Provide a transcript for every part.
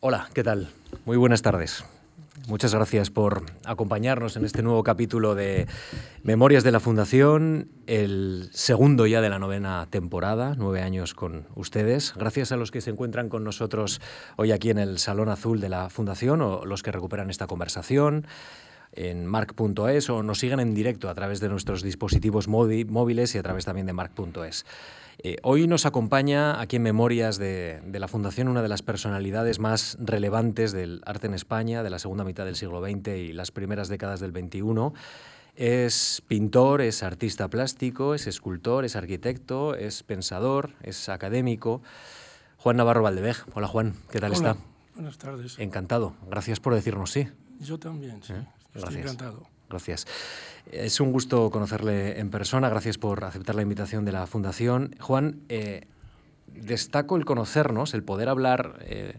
Hola, ¿qué tal? Muy buenas tardes. Muchas gracias por acompañarnos en este nuevo capítulo de Memorias de la Fundación, el segundo ya de la novena temporada, nueve años con ustedes. Gracias a los que se encuentran con nosotros hoy aquí en el Salón Azul de la Fundación o los que recuperan esta conversación en mark.es o nos siguen en directo a través de nuestros dispositivos móviles y a través también de mark.es. Eh, hoy nos acompaña aquí en Memorias de, la Fundación una de las personalidades más relevantes del arte en España de la segunda mitad del siglo XX y las primeras décadas del XXI. Es pintor, es artista plástico, es escultor, es arquitecto, es pensador, es académico. Juan Navarro Valdevej. Hola Juan, ¿qué tal Hola, está? Buenas tardes. Encantado. Gracias por decirnos sí. Yo también, sí. ¿Eh? Estoy encantado. Gracias. Es un gusto conocerle en persona. Gracias por aceptar la invitación de la Fundación. Juan, eh, destaco el conocernos, el poder hablar eh,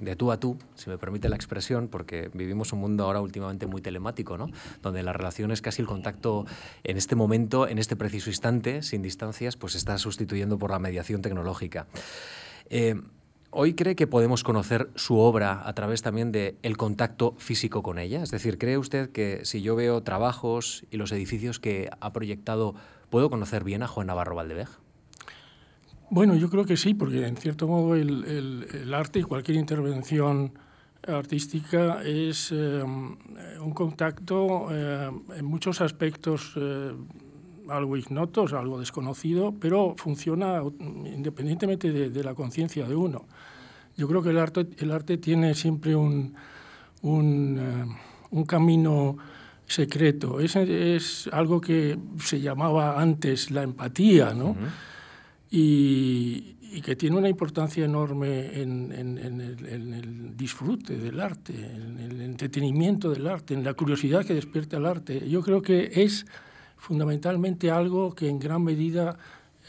de tú a tú, si me permite la expresión, porque vivimos un mundo ahora últimamente muy telemático, ¿no? donde la relación es casi el contacto en este momento, en este preciso instante, sin distancias, pues está sustituyendo por la mediación tecnológica. Eh, ¿Hoy cree que podemos conocer su obra a través también del el contacto físico con ella? Es decir, ¿cree usted que si yo veo trabajos y los edificios que ha proyectado, puedo conocer bien a Juan Navarro Valdevej? Bueno, yo creo que sí, porque en cierto modo el, arte y cualquier intervención artística es eh, un contacto eh, en muchos aspectos eh, algo ignotos, algo desconocido, pero funciona independientemente de, la conciencia de uno. Yo creo que el arte, el arte tiene siempre un, un, eh, camino secreto. Es, es, algo que se llamaba antes la empatía, ¿no? y, que tiene una importancia enorme en, en, el, en, el, disfrute del arte, en el entretenimiento del arte, en la curiosidad que despierta el arte. Yo creo que es fundamentalmente algo que en gran medida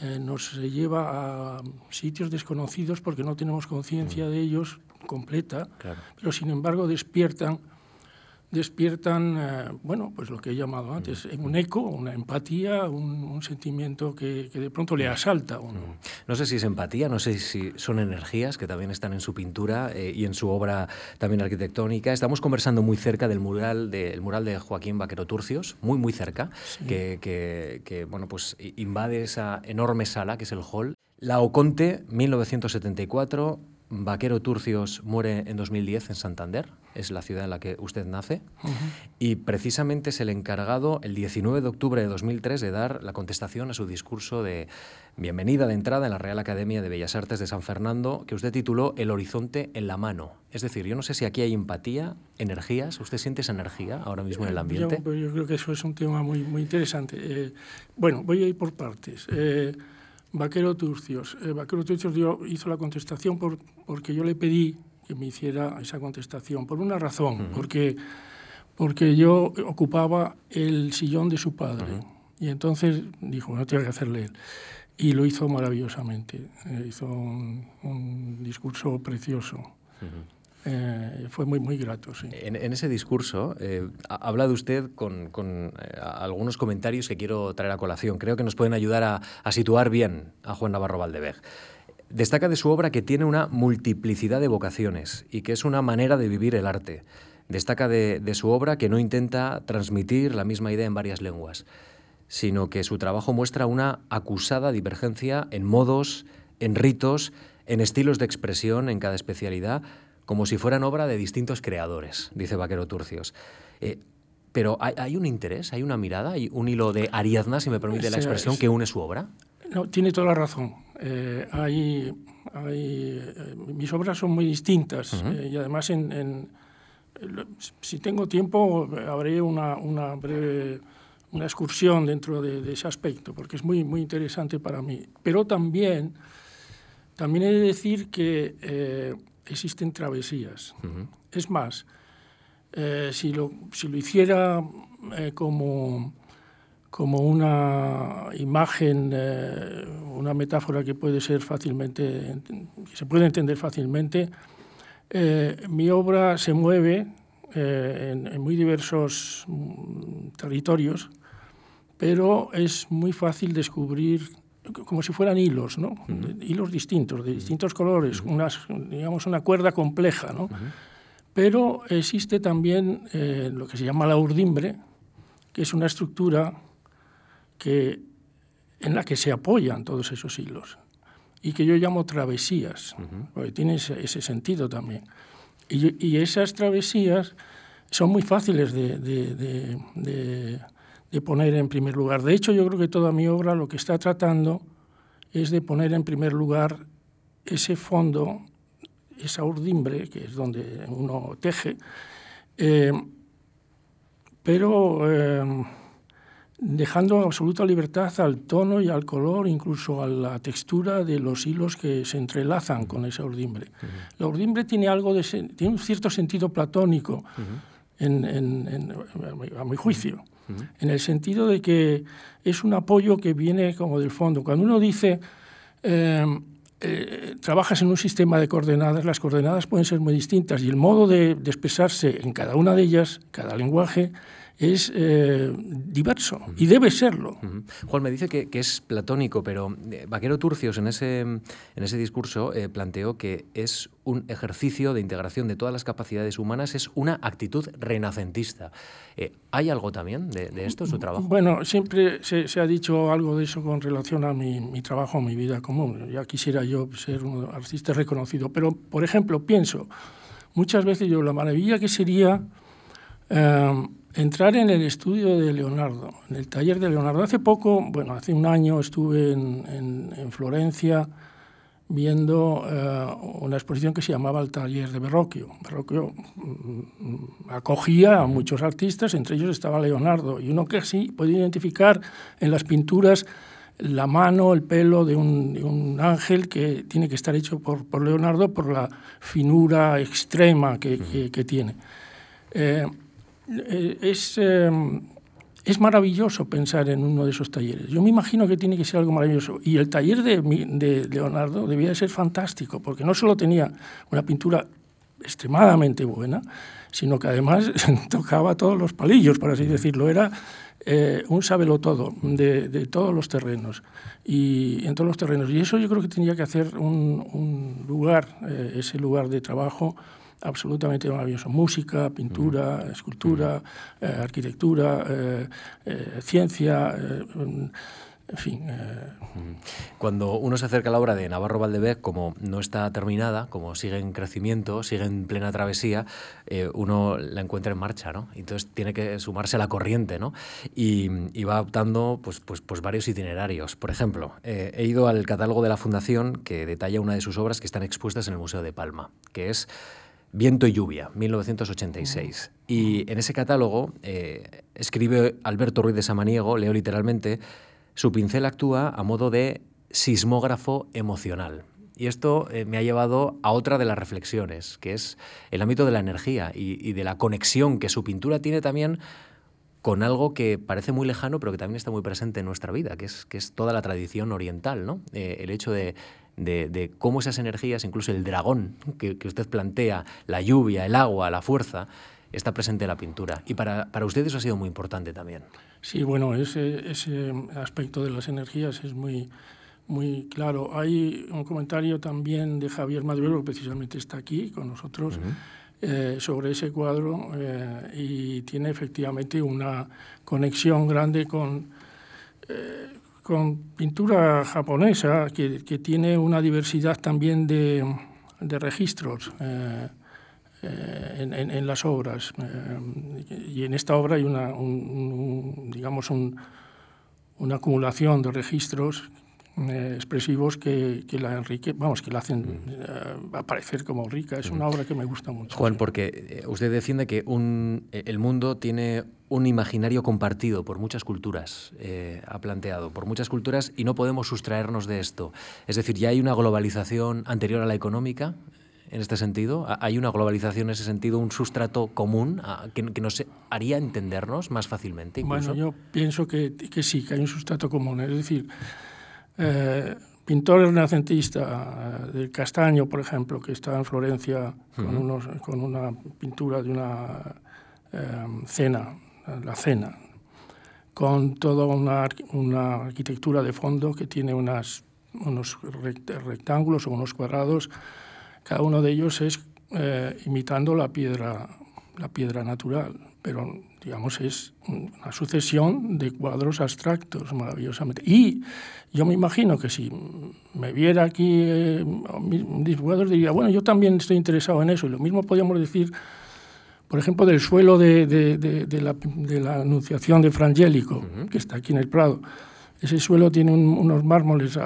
eh, nos lleva a sitios desconocidos porque no tenemos conciencia mm. de ellos completa, pero sin embargo despiertan despiertan, eh, bueno, pues lo que he llamado antes, un eco, una empatía, un, sentimiento que, de pronto le mm. asalta a uno. Mm. No sé si es empatía, no sé si son energías que también están en su pintura eh, y en su obra también arquitectónica. Estamos conversando muy cerca del mural de, mural de Joaquín Vaquero Turcios, muy, muy cerca, que, que, bueno, pues invade esa enorme sala que es el hall. La Oconte, 1974, Vaquero Turcios muere en 2010 en Santander, es la ciudad en la que usted nace, y precisamente es el encargado el 19 de octubre de 2003 de dar la contestación a su discurso de bienvenida de entrada en la Real Academia de Bellas Artes de San Fernando, que usted tituló El horizonte en la mano. Es decir, yo no sé si aquí hay empatía, energías, ¿usted siente esa energía ahora mismo en el ambiente? Yo, yo creo que eso es un tema muy, muy interesante. Eh, bueno, voy a ir por partes. Eh, Vaquero Turcios. Eh, Vaquero Turcios hizo la contestación por, porque yo le pedí que me hiciera esa contestación, por una razón, porque, porque yo ocupaba el sillón de su padre. Y entonces dijo, no tiene que hacerle él. Y lo hizo maravillosamente. Eh, hizo un, discurso precioso. Eh, fue muy, muy grato. En, ese discurso eh, ha usted con, eh, algunos comentarios que quiero traer a colación. Creo que nos pueden ayudar a, situar bien a Juan Navarro Valdevej. Destaca de su obra que tiene una multiplicidad de vocaciones y que es una manera de vivir el arte. Destaca de, de su obra que no intenta transmitir la misma idea en varias lenguas, sino que su trabajo muestra una acusada divergencia en modos, en ritos, en estilos de expresión en cada especialidad, como si fueran obra de distintos creadores, dice Vaquero Turcios. Eh, pero ¿hay, un interés, hay una mirada, hay un hilo de Ariadna, si me permite la expresión, que une su obra? No, tiene toda la razón. Eh, hay, eh, mis obras son muy distintas y además en, si tengo tiempo haré una, una breve una excursión dentro de, ese aspecto, porque es muy, muy interesante para mí. Pero también, también he de decir que existen travesías. Es más, eh, si, lo, si, lo, hiciera eh, como, como una imagen, eh, una metáfora que puede ser fácilmente, que se puede entender fácilmente, mi obra se mueve en, en, muy diversos mm, territorios, pero es muy fácil descubrir como si fueran hilos, ¿no? hilos distintos, de distintos colores, unas, digamos una cuerda compleja. ¿no? Pero existe también eh, lo que se llama la urdimbre, que es una estructura que, en la que se apoyan todos esos hilos y que yo llamo travesías, porque tiene ese, sentido también. Y, esas travesías son muy fáciles de, de, poner en primer lugar. De hecho, yo creo que toda mi obra lo que está tratando es de poner en primer lugar ese fondo, esa urdimbre, que es donde uno teje, eh, pero... Eh, dejando absoluta libertad al tono y al color, incluso a la textura de los hilos que se entrelazan con esa urdimbre. La urdimbre tiene algo de tiene un cierto sentido platónico, a mi juicio, en el sentido de que es un apoyo que viene como del fondo. Cuando uno dice em, eh, trabajas en un sistema de coordenadas, las coordenadas pueden ser muy distintas y el modo de, de expresarse en cada una de ellas, cada lenguaje, es eh, diverso y debe serlo. Juan me dice que, es platónico, pero eh, Vaquero Turcios en ese, en ese discurso eh, planteó que es un ejercicio de integración de todas las capacidades humanas, es una actitud renacentista. ¿Hay algo también de, esto en su trabajo? Bueno, siempre se, ha dicho algo de eso con relación a mi, mi, trabajo, mi vida común. Ya quisiera yo ser un artista reconocido, pero, por ejemplo, pienso muchas veces yo la maravilla que sería entrar en el estudio de Leonardo, en el taller de Leonardo. Hace poco, bueno, hace un año estuve en, en, Florencia viendo eh, una exposición que se llamaba el taller de Verrocchio. Verrocchio mm, acogía a muchos artistas, entre ellos estaba Leonardo, y uno que así puede identificar en las pinturas la mano, el pelo de un, ángel que tiene que estar hecho por, Leonardo por la finura extrema que, tiene. Eh, es, em, es maravilloso pensar en uno de esos talleres. Yo me imagino que tiene que ser algo maravilloso. Y el taller de, de Leonardo debía de ser fantástico, porque no solo tenía una pintura extremadamente buena, sino que además tocaba todos los palillos, por así decirlo. Era eh, un sábelo todo de, de, todos los terrenos y en todos los terrenos. Y eso yo creo que tenía que hacer un, un lugar, eh, ese lugar de trabajo absolutamente maravilloso. Música, pintura, escultura, eh, arquitectura, eh, eh, ciencia, en fin. Cuando uno se acerca a la obra de Navarro Valdebec, como no está terminada, como sigue en crecimiento, sigue en plena travesía, uno la encuentra en marcha, ¿no? Entonces tiene que sumarse a la corriente, ¿no? Y, va optando pues, pues, pues, varios itinerarios. Por ejemplo, he ido al catálogo de la Fundación que detalla una de sus obras que están expuestas en el Museo de Palma, que es Viento y lluvia, 1986. Y en ese catálogo eh, escribe Alberto Ruiz de Samaniego, leo literalmente, su pincel actúa a modo de sismógrafo emocional. Y esto eh, me ha llevado a otra de las reflexiones, que es el ámbito de la energía y, de la conexión que su pintura tiene también con algo que parece muy lejano, pero que también está muy presente en nuestra vida, que es, que es toda la tradición oriental, ¿no? Eh, el hecho de de, cómo esas energías, incluso el dragón que, usted plantea, la lluvia, el agua, la fuerza, está presente en la pintura. Y para, para usted eso ha sido muy importante también. Sí, bueno, ese, ese aspecto de las energías es muy, muy claro. Hay un comentario también de Javier Maduro, que precisamente está aquí con nosotros, eh, sobre ese cuadro eh, y tiene efectivamente una conexión grande con, eh, con pintura japonesa que, que tiene una diversidad también de, de registros eh, eh, en, en, en, las obras. Eh, y en esta obra hay una, un, digamos un, una acumulación de registros eh, expresivos que, que, la enrique, vamos, que la hacen uh, aparecer como rica. Es una obra que me gusta mucho. Juan, porque usted defiende que un, el mundo tiene un imaginario compartido por muchas culturas, eh, ha planteado, por muchas culturas, y no podemos sustraernos de esto. Es decir, ya hay una globalización anterior a la económica, en este sentido? ¿Hay una globalización en ese sentido, un sustrato común que, nos haría entendernos más fácilmente? Bueno, yo pienso que, que, sí, que hay un sustrato común. Es decir, eh, pintores renacentistas, del Castaño, por ejemplo, que está en Florencia con, unos, con una pintura de una eh, cena, la cena, con toda una, arquitectura de fondo que tiene unas, unos rectángulos o unos cuadrados. Cada uno de ellos es eh, imitando la piedra, la piedra natural, pero digamos es una sucesión de cuadros abstractos maravillosamente. Y yo me imagino que si me viera aquí eh, dibugador diría, bueno, yo también estoy interesado en eso. Y lo mismo podríamos decir por ejemplo, del suelo de, de, de, la, de la, Anunciación de Frangélico, que está aquí en el Prado. Ese suelo tiene unos mármoles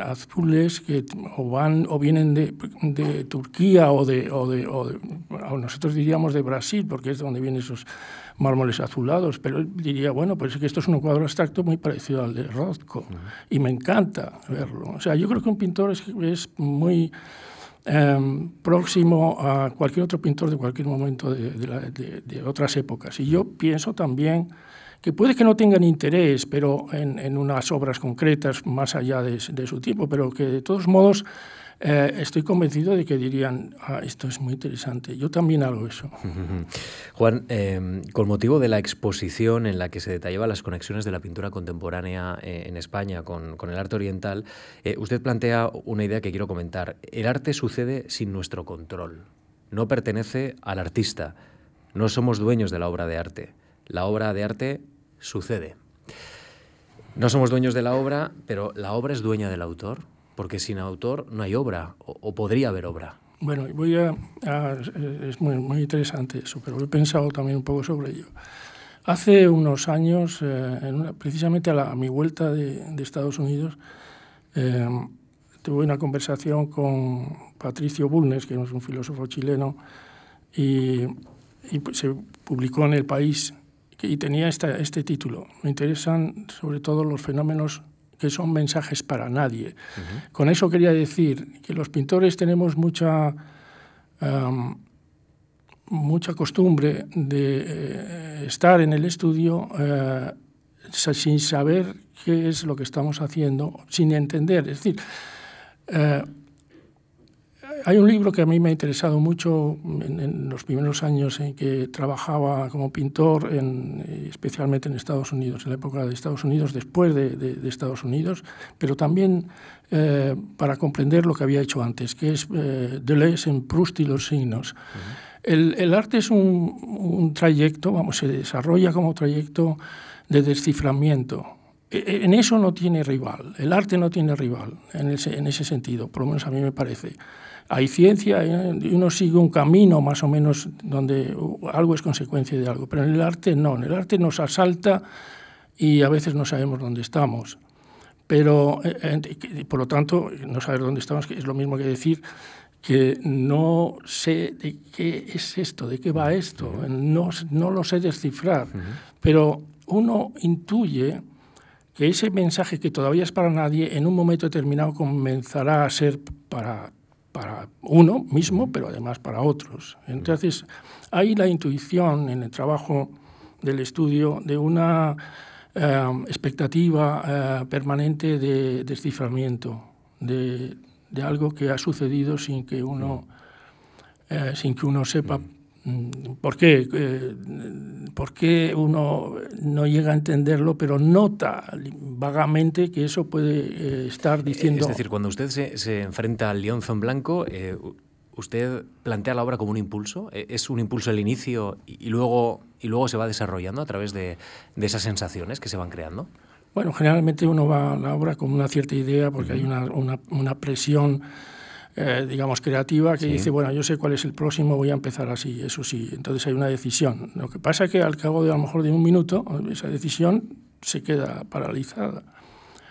azules que o, van, o vienen de, Turquía o de, o de, o nosotros diríamos de Brasil, porque es donde vienen esos mármoles azulados, pero él diría, bueno, pues es que esto es un cuadro abstracto muy parecido al de Rothko, y me encanta verlo. O sea, yo creo que un pintor es, es muy Em, próximo a cualquier otro pintor de cualquier momento de, otras épocas. Y yo pienso también que puede que no tengan interés pero en, unas obras concretas más allá de, su tiempo, pero que de todos modos eh, estoy convencido de que dirían, ah, esto es muy interesante, yo también hago eso. Juan, em, con motivo de la exposición en la que se detallaban las conexiones de la pintura contemporánea eh, en España con, el arte oriental, eh, usted plantea una idea que quiero comentar. El arte sucede sin nuestro control, no pertenece al artista, no somos dueños de la obra de arte, la obra de arte sucede. No somos dueños de la obra, pero la obra es dueña del autor porque sin autor no hay obra, o, podría haber obra. Bueno, voy a, es muy, muy, interesante eso, pero he pensado también un poco sobre ello. Hace unos años, eh, precisamente a, mi vuelta de, Estados Unidos, eh, tuve una conversación con Patricio Bulnes, que es un filósofo chileno, y, y se publicó en El País y tenía esta, este título. Me interesan sobre todo los fenómenos que son mensajes para nadie. Con eso quería decir que los pintores tenemos mucha, mucha costumbre de eh, estar en el estudio eh, sin saber qué es lo que estamos haciendo, sin entender. Es decir, eh, hay un libro que a mí me ha interesado mucho en, los primeros años en que trabajaba como pintor, en, especialmente en Estados Unidos, en la época de Estados Unidos, después de, Estados Unidos, pero también eh, para comprender lo que había hecho antes, que es eh, Deleuze en Proust y los signos. el, arte es un, trayecto, vamos, se desarrolla como trayecto de desciframiento. E, e, en eso no tiene rival, el arte no tiene rival en ese, en ese sentido, por lo menos a mí me parece hay ciencia y uno sigue un camino más o menos donde algo es consecuencia de algo, pero en el arte no, en el arte nos asalta y a veces no sabemos dónde estamos. Pero, eh, por lo tanto, no saber dónde estamos es lo mismo que decir que no sé de qué es esto, de qué va esto, no, no lo sé descifrar, pero uno intuye que ese mensaje que todavía es para nadie, en un momento determinado comenzará a ser para, para uno mismo, pero además para otros. Entonces, hay la intuición en el trabajo del estudio de una eh, expectativa eh, permanente de desciframiento, de, de, algo que ha sucedido sin que uno, eh, sin que uno sepa ¿Por qué? Eh, ¿Por qué uno no llega a entenderlo, pero nota vagamente que eso puede eh, estar diciendo... Es decir, cuando usted se, enfrenta al lienzo en blanco, eh, ¿usted plantea la obra como un impulso? ¿Es un impulso al inicio y, luego, y luego se va desarrollando a través de, de, esas sensaciones que se van creando? Bueno, generalmente uno va a la obra con una cierta idea porque hay una, una, una presión eh, digamos, creativa que dice, bueno, yo sé cuál es el próximo, voy a empezar así, eso sí. Entonces hay una decisión. Lo que pasa es que al cabo de a lo mejor de un minuto, esa decisión se queda paralizada.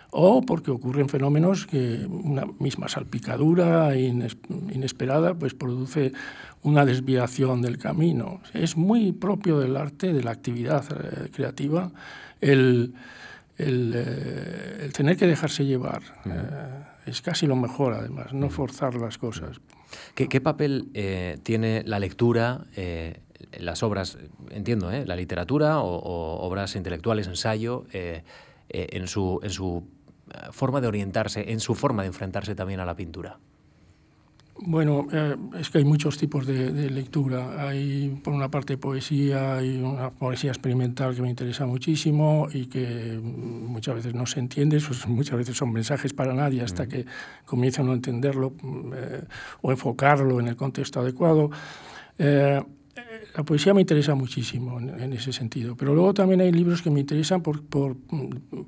O porque ocurren fenómenos que una misma salpicadura inesperada pues produce una desviación del camino. Es muy propio del arte, de la actividad eh, creativa, el, el, eh, el, tener que dejarse llevar es casi lo mejor, además, no forzar las cosas. ¿Qué, papel eh, tiene la lectura, eh, las obras, entiendo, eh, la literatura o, obras intelectuales, ensayo, en su, en su forma de orientarse, en su forma de enfrentarse también a la pintura? Bueno, eh, es que hay muchos tipos de, lectura. Hay, por una parte, poesía, hay una poesía experimental que me interesa muchísimo y que muchas veces no se entiende, pues muchas veces son mensajes para nadie hasta que comienzan a entenderlo eh, o enfocarlo en el contexto adecuado. Eh, la poesía me interesa muchísimo en, ese sentido, pero luego también hay libros que me interesan por, por,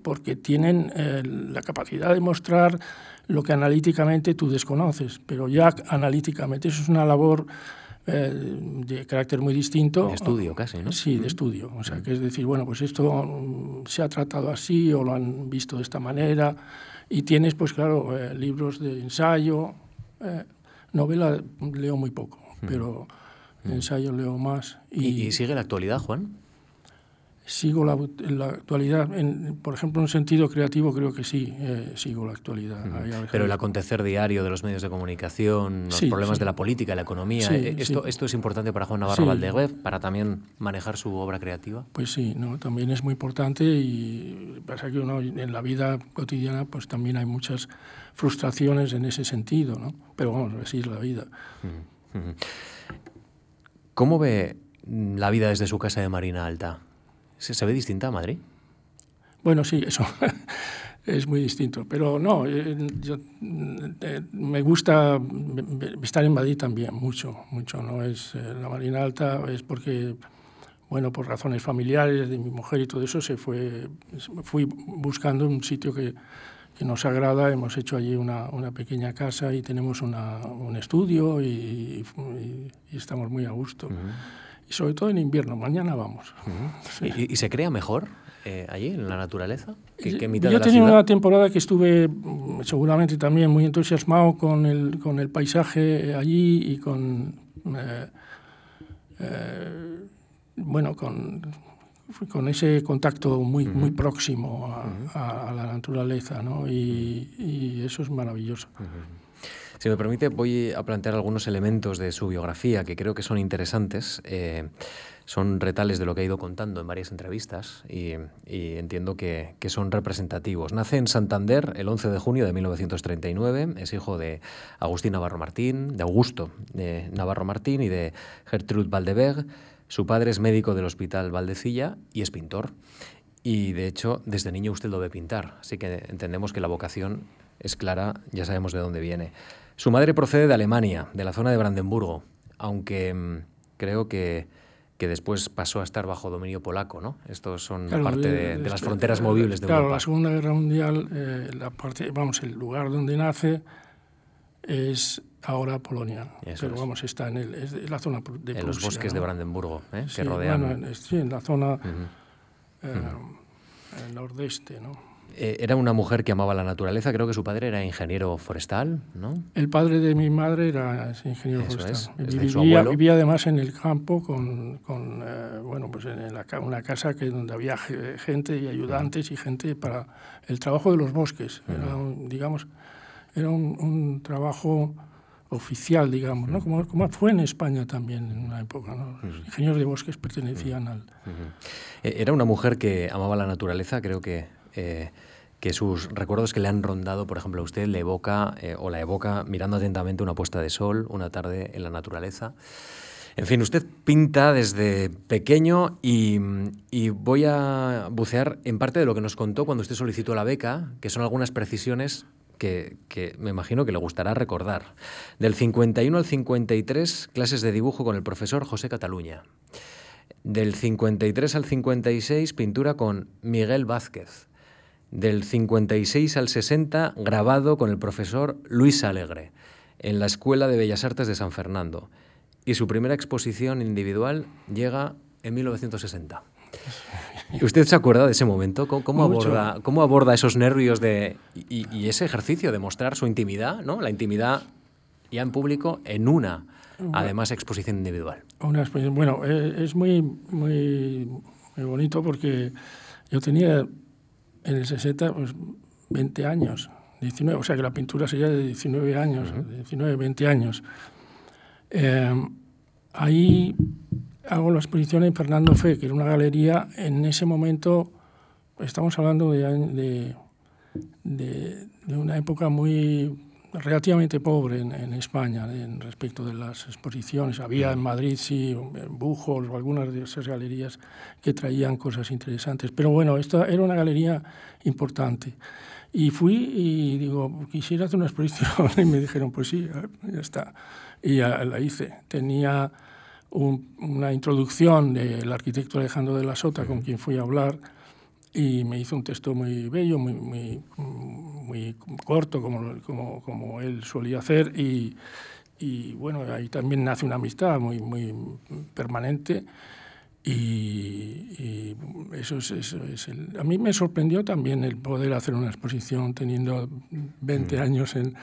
porque tienen la capacidad de mostrar lo que analíticamente tú desconoces, pero ya analíticamente eso es una labor eh, de carácter muy distinto. De estudio casi, ¿no? Sí, de estudio. O sea, que es decir, bueno, pues esto mm, se ha tratado así o lo han visto de esta manera. Y tienes, pues claro, eh, libros de ensayo. Eh, novela leo muy poco, pero ensayo leo más. ¿Y sigue la actualidad, Juan? Sigo la, la actualidad, en, por ejemplo, en un sentido creativo creo que sí, eh, sigo la actualidad. Pero el acontecer diario de los medios de comunicación, los problemas de la política, la economía, eh, esto, ¿esto es importante para Juan Navarro Valdeguez, para también manejar su obra creativa? Pues sí, no, también es muy importante y pasa que uno en la vida cotidiana pues también hay muchas frustraciones en ese sentido, ¿no? Pero vamos, así es la vida. ¿Cómo ve la vida desde su casa de Marina Alta? ¿Se, ve distinta a Madrid? Bueno, sí, eso es muy distinto. Pero no, eh, yo, eh, me gusta estar en Madrid también, mucho, mucho. ¿no? Es, eh, la Marina Alta es porque, bueno, por razones familiares de mi mujer y todo eso, se fue, fui buscando un sitio que, que nos agrada. Hemos hecho allí una, una pequeña casa y tenemos una, un estudio y, y, estamos muy a gusto y sobre todo en invierno. Mañana vamos. ¿Y, se crea mejor eh, allí, en la naturaleza? ¿Qué, Yo he tenido una temporada que estuve mm, seguramente también muy entusiasmado con el, con el paisaje allí y con... Eh, eh, bueno, con, con ese contacto muy, muy próximo a, la naturaleza, ¿no? Y, y, eso es maravilloso. Si me permite, voy a plantear algunos elementos de su biografía que creo que son interesantes. Eh, son retales de lo que ha ido contando en varias entrevistas y, entiendo que, son representativos. Nace en Santander el 11 de junio de 1939, es hijo de Agustín Navarro Martín, de Augusto de Navarro Martín y de Gertrude Valdebeg. Su padre es médico del Hospital Valdecilla y es pintor. Y de hecho, desde niño usted lo ve pintar, así que entendemos que la vocación es clara, ya sabemos de dónde viene. Su madre procede de Alemania, de la zona de Brandenburgo, aunque mm, creo que, que, después pasó a estar bajo dominio polaco, ¿no? Estos son parte de, las fronteras movibles de claro, Europa. la Segunda Guerra Mundial, eh, la parte, vamos, el lugar donde nace es ahora Polonia, pero vamos, está en, el, la zona de En los bosques de Brandenburgo, ¿eh? que rodean... sí, en la zona eh, nordeste, ¿no? Eh, era una mujer que amaba la naturaleza, creo que su padre era ingeniero forestal, ¿no? El padre de mi madre era ingeniero forestal. vivía, vivía, además en el campo con, con eh, bueno, pues en la, una casa que, donde había gente y ayudantes y gente para el trabajo de los bosques. Era, digamos, era un, trabajo oficial, digamos, ¿no? Como, como, fue en España también en una época. ¿no? Los ingenieros de bosques pertenecían al... E-, era una mujer que amaba la naturaleza, creo que que sus recuerdos que le han rondado, por ejemplo, a usted le evoca eh, o la evoca mirando atentamente una puesta de sol, una tarde en la naturaleza. En fin, usted pinta desde pequeño y, voy a bucear en parte de lo que nos contó cuando usted solicitó la beca, que son algunas precisiones que, me imagino que le gustará recordar. Del 51 al 53, clases de dibujo con el profesor José Cataluña. Del 53 al 56, pintura con Miguel Vázquez del 56 al 60 grabado con el profesor Luis Alegre en la Escuela de Bellas Artes de San Fernando y su primera exposición individual llega en 1960. ¿Usted se acuerda de ese momento? ¿Cómo, aborda, cómo aborda, esos nervios de, y, ese ejercicio de mostrar su intimidad, ¿no? la intimidad ya en público, en una, además, exposición individual? Una bueno, eh, es muy, muy, muy bonito porque yo tenía en el 60, pues 20 años, 19, o sea que la pintura sería de 19 años, 19, 20 años. Eh, ahí hago la exposición en Fernando Fe, que era una galería, en ese momento, estamos hablando de, de, de, una época muy, relativamente pobre en, España en respecto de las exposiciones. Había en Madrid, sí, Bujos o algunas de esas galerías que traían cosas interesantes. Pero bueno, esta era una galería importante. Y fui y digo, quisiera hacer una exposición. Y me dijeron, pues sí, ya está. Y ya la hice. Tenía una introducción del arquitecto Alejandro de la Sota, con quien fui a hablar y me hizo un texto muy bello, muy, muy, muy corto, como, como, como, él solía hacer, y, y, bueno, ahí también nace una amistad muy, muy permanente. Y, eso es, eso es el, a mí me sorprendió también el poder hacer una exposición teniendo 20 mm. años en,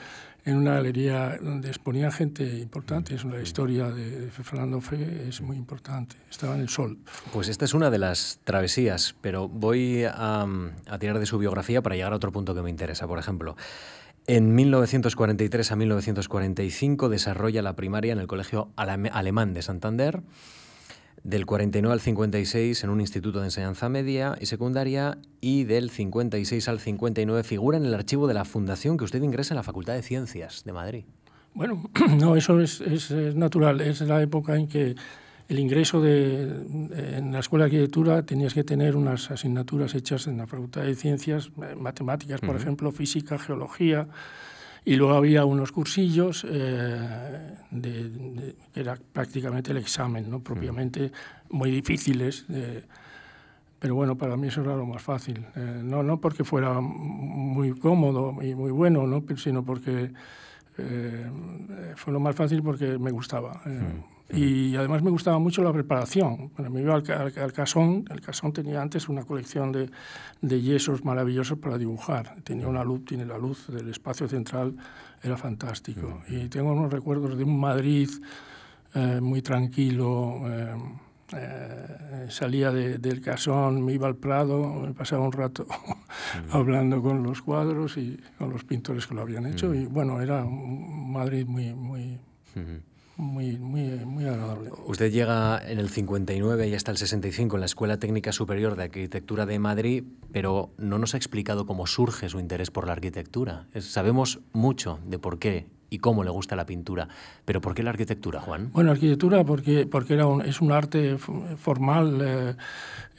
en una galería donde exponía gente importante. Es una historia de Fernando Fe, es muy importante. Estaba en el sol. Pues esta es una de las travesías, pero voy a, tirar de su biografía para llegar a otro punto que me interesa. Por ejemplo, en 1943 a 1945 desarrolla la primaria en el Colegio Alemán de Santander del 49 al 56 en un instituto de enseñanza media y secundaria y del 56 al 59 figura en el archivo de la fundación que usted ingresa en la Facultad de Ciencias de Madrid. Bueno, no, eso es, es, natural. Es la época en que el ingreso de, en la Escuela de Arquitectura tenías que tener unas asignaturas hechas en la Facultad de Ciencias, eh, matemáticas, por ejemplo, física, geología, y luego había unos cursillos eh, era prácticamente el examen, ¿no? propiamente muy difíciles. pero bueno, para mí eso era lo más fácil. Eh, no, no porque fuera muy cómodo y muy bueno, ¿no? sino porque eh, fue lo más fácil porque me gustaba. Y además me gustaba mucho la preparación. Bueno, me iba al, al, Casón. El Casón tenía antes una colección de, de, yesos maravillosos para dibujar. Tenía una luz, tiene la luz del espacio central, era fantástico. Y tengo unos recuerdos de un Madrid eh, muy tranquilo. Eh, eh, salía del casón, me iba al Prado, me pasaba un rato hablando con los cuadros y con los pintores que lo habían hecho. Y bueno, era un Madrid muy, muy, muy, muy, muy agradable. Usted llega en el 59 y hasta el 65 en la Escuela Técnica Superior de Arquitectura de Madrid, pero no nos ha explicado cómo surge su interés por la arquitectura. sabemos mucho de por qué y cómo le gusta la pintura, pero ¿por qué la arquitectura, Juan? Bueno, arquitectura porque, porque era un, es un arte formal, eh,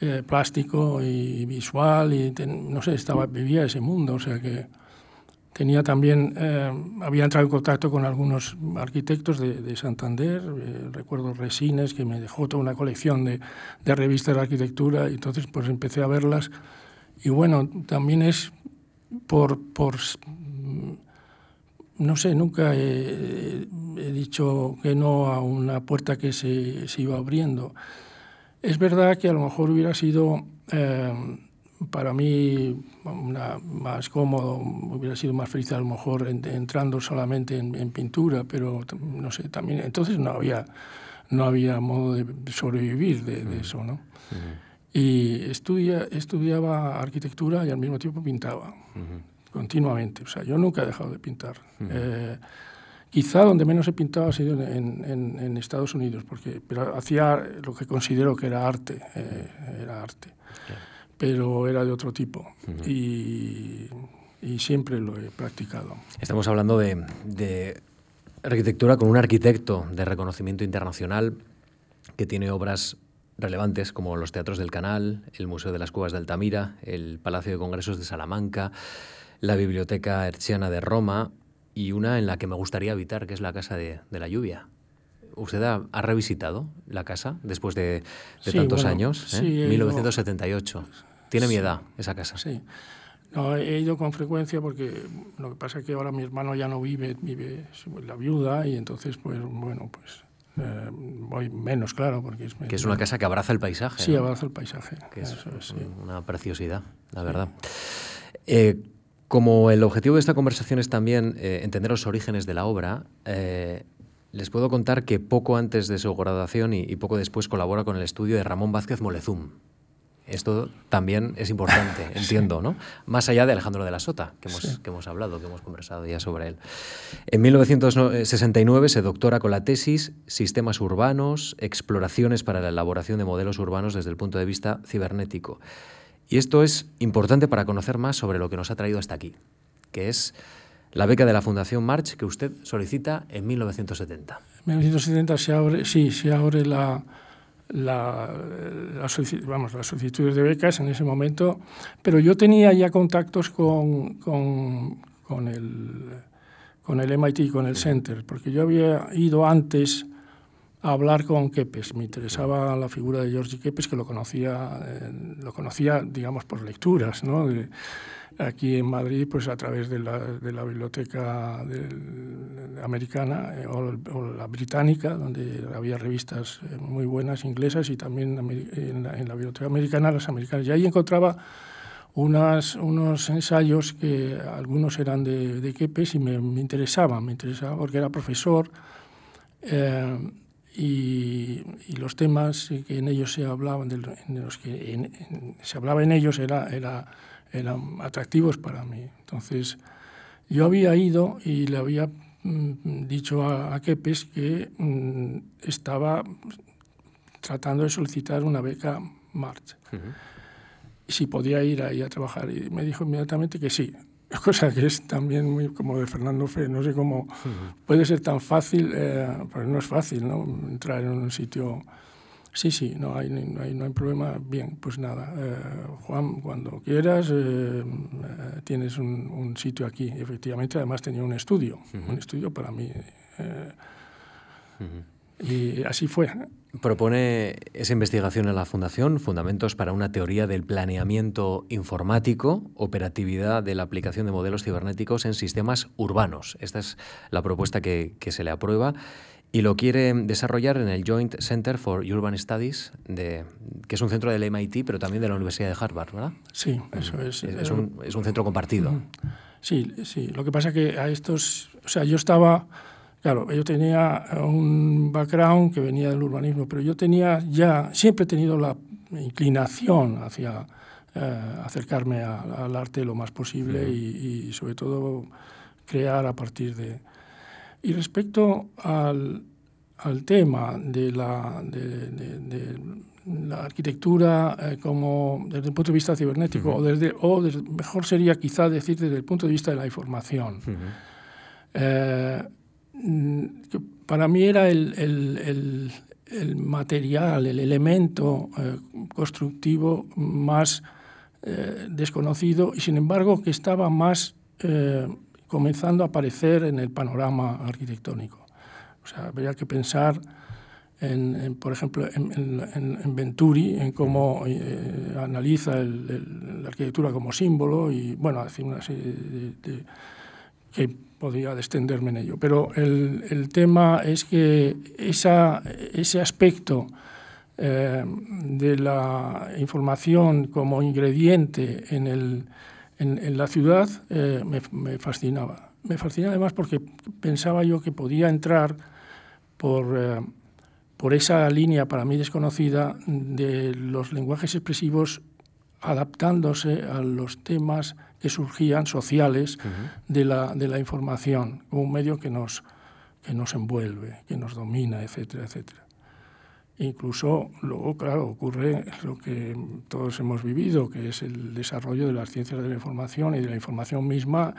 eh, plástico y visual, y no sé, estaba, vivía ese mundo, o sea que Tenía también, eh, había entrado en contacto con algunos arquitectos de, Santander, eh, recuerdo Resines, que me dejó toda una colección de, de, revistas de arquitectura, y entonces pues empecé a verlas. Y bueno, también es por, por no sé, nunca he, dicho que no a una puerta que se, se, iba abriendo. Es verdad que a lo mejor hubiera sido... Eh, para mí una, más cómodo, hubiera sido más feliz a lo mejor entrando solamente en, pintura, pero no sé, también entonces no había, no había modo de sobrevivir de, eso, ¿no? Y estudia, estudiaba arquitectura y al mismo tiempo pintaba, continuamente, o sea, yo nunca he dejado de pintar. Eh, quizá donde menos he pintado ha sido en, en, Estados Unidos, porque, pero hacía lo que considero que era arte, eh, era arte pero era de otro tipo y, siempre lo he practicado. Estamos hablando de, arquitectura con un arquitecto de reconocimiento internacional que tiene obras relevantes como los Teatros del Canal, el Museo de las Cuevas de Altamira, el Palacio de Congresos de Salamanca, la Biblioteca Herciana de Roma y una en la que me gustaría habitar, que es la Casa de la Lluvia. ¿Usted ha, revisitado la casa después de, tantos años? Sí, 1978. ¿Eh? Tiene mi edad esa casa. Sí. No, he ido con frecuencia porque lo que pasa es que ahora mi hermano ya no vive, vive la viuda y entonces, pues bueno, pues eh, voy menos, claro, porque es... Que es una casa que abraza el paisaje. Sí, abraza el paisaje. Que es, una preciosidad, la verdad. Eh, como el objetivo de esta conversación es también entender los orígenes de la obra, les puedo contar que poco antes de su graduación y, poco después colabora con el estudio de Ramón Vázquez Molezum. Esto también es importante, entiendo, ¿no? Más allá de Alejandro de la Sota, que hemos, que hemos hablado, que hemos conversado ya sobre él. En 1969 se doctora con la tesis Sistemas urbanos, exploraciones para la elaboración de modelos urbanos desde el punto de vista cibernético. Y esto es importante para conocer más sobre lo que nos ha traído hasta aquí, que es la beca de la Fundación March que usted solicita en 1970. En 1970 se abre, sí, se abre la, la, vamos, las solicitudes de becas en ese momento, pero yo tenía ya contactos con, con, con el, con el MIT, con el Center, porque yo había ido antes a hablar con Kepes. Me interesaba la figura de George Kepes, que lo conocía, eh, lo conocía digamos, por lecturas, ¿no? Aquí en Madrid, pues a través de la, de la biblioteca americana eh, o, la británica, donde había revistas eh, muy buenas inglesas y también en la, biblioteca americana las americanas. Y ahí encontraba unas, unos ensayos que algunos eran de, de Kepes y me, me interesaban, me interesaba porque era profesor. Eh, y, y, los temas que en ellos se hablaban, de, en los que se hablaba en ellos era, era eran atractivos para mí. Entonces, yo había ido y le había mm, dicho a, Kepes que mm, estaba tratando de solicitar una beca March. Si podía ir ahí a trabajar. Y me dijo inmediatamente que sí. Cosa que es también muy como de Fernando Fe. No sé cómo puede ser tan fácil, eh, pero no es fácil, ¿no? Entrar en un sitio Sí, sí, no hay, no hay, no hay problema. Bien, pues nada, eh, Juan, cuando quieras, eh, eh, tienes un, un, sitio aquí. Efectivamente, además tenía un estudio, un estudio para mí. Y así fue. Propone esa investigación en la Fundación, Fundamentos para una teoría del planeamiento informático, operatividad de la aplicación de modelos cibernéticos en sistemas urbanos. Esta es la propuesta que, que se le aprueba y lo quiere desarrollar en el Joint Center for Urban Studies, de, que es un centro del MIT, pero también de la Universidad de Harvard, ¿verdad? Sí, eso es. Es, un, es un, centro compartido. Sí, sí. Lo que pasa que a estos, o sea, yo estaba, claro, yo tenía un background que venía del urbanismo, pero yo tenía ya, siempre he tenido la inclinación hacia eh, acercarme al arte lo más posible y, y sobre todo crear a partir de, y respecto al, al tema de la, de, de, la arquitectura eh, como desde el punto de vista cibernético, o, desde, o mejor sería quizá decir desde el punto de vista de la información, eh, para mí era el, el, el, material, el elemento eh, constructivo más desconocido y sin embargo que estaba más comenzando a aparecer en el panorama arquitectónico. O sea, habría que pensar, en, por ejemplo, en, Venturi, en cómo eh, analiza la arquitectura como símbolo y, bueno, decir una serie de, que podría extenderme en ello. Pero el, tema es que ese aspecto eh, de la información como ingrediente en el en, la ciudad eh, me, fascinaba. Me fascinaba además porque pensaba yo que podía entrar por, eh, por esa línea para mí desconocida de los lenguajes expresivos adaptándose a los temas que surgían sociales de, la, de la información, como un medio que nos, que nos envuelve, que nos domina, etcétera, etcétera. Incluso luego, claro, ocurre lo que todos hemos vivido, que es el desarrollo de las ciencias de la información y de la información misma,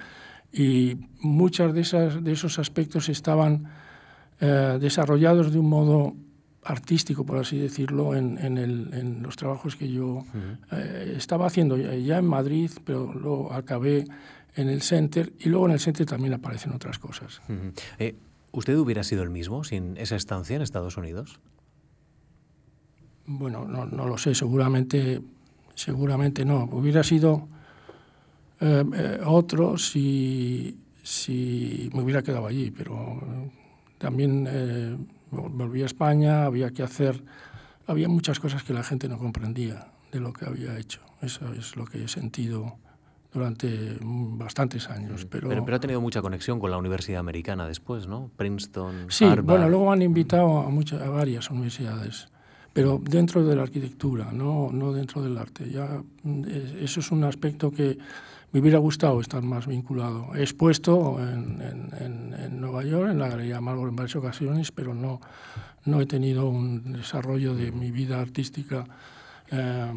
y muchos de, esas, de esos aspectos estaban eh, desarrollados de un modo artístico, por así decirlo, en, en, el, en los trabajos que yo eh, estaba haciendo ya en Madrid, pero luego acabé en el Center, y luego en el Center también aparecen otras cosas. Eh, ¿Usted hubiera sido el mismo sin esa estancia en Estados Unidos? Bueno, no, no, lo sé, seguramente, seguramente no. Hubiera sido eh, eh, otro si, si me hubiera quedado allí, pero también eh, volví a España, había que hacer, había muchas cosas que la gente no comprendía de lo que había hecho. Eso es lo que he sentido durante bastantes años. Pero, pero, ha tenido mucha conexión con la Universidad Americana después, ¿no? Princeton, Sí, bueno, luego han invitado a, muchas, a varias universidades pero dentro de la arquitectura, no, no dentro del arte. Ya, mm, eso es un aspecto que me hubiera gustado estar más vinculado. He expuesto en, en, en Nueva York, en la Galería Marlborough en varias ocasiones, pero no, no he tenido un desarrollo de mi vida artística eh,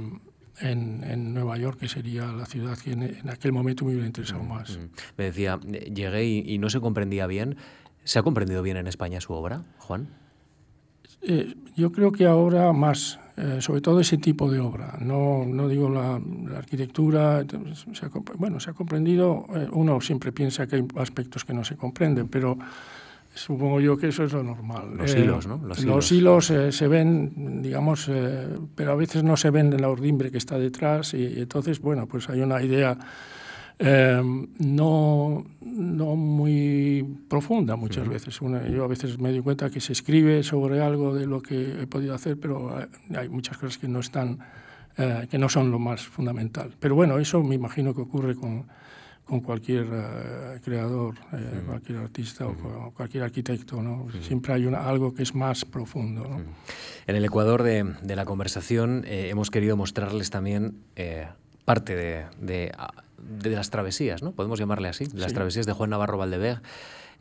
en, Nueva York, que sería la ciudad que en, aquel momento me hubiera interesado más. Me decía, llegué y, no se comprendía bien. ¿Se ha comprendido bien en España su obra, Juan? Eh, yo creo que ahora más, eh, sobre todo ese tipo de obra. No, no digo la, arquitectura, se bueno, se ha comprendido, eh, uno siempre piensa que hay aspectos que no se comprenden, pero Supongo yo que eso es lo normal. Los hilos, ¿no? Los, hilos, eh, se ven, digamos, pero a veces no se ven en la urdimbre que está detrás y, entonces, bueno, pues hay una idea eh, no, no muy profunda muchas veces. yo a veces me doy cuenta que se escribe sobre algo de lo que he podido hacer, pero hay muchas cosas que no están, que no son lo más fundamental. Pero bueno, eso me imagino que ocurre con con cualquier eh, creador, eh, cualquier artista o cualquier arquitecto. ¿no? Siempre hay una, algo que es más profundo. ¿no? En el Ecuador de, de la conversación eh, hemos querido mostrarles también parte de, de, de, las travesías, ¿no? podemos llamarle así, las travesías de Juan Navarro Valdeveg.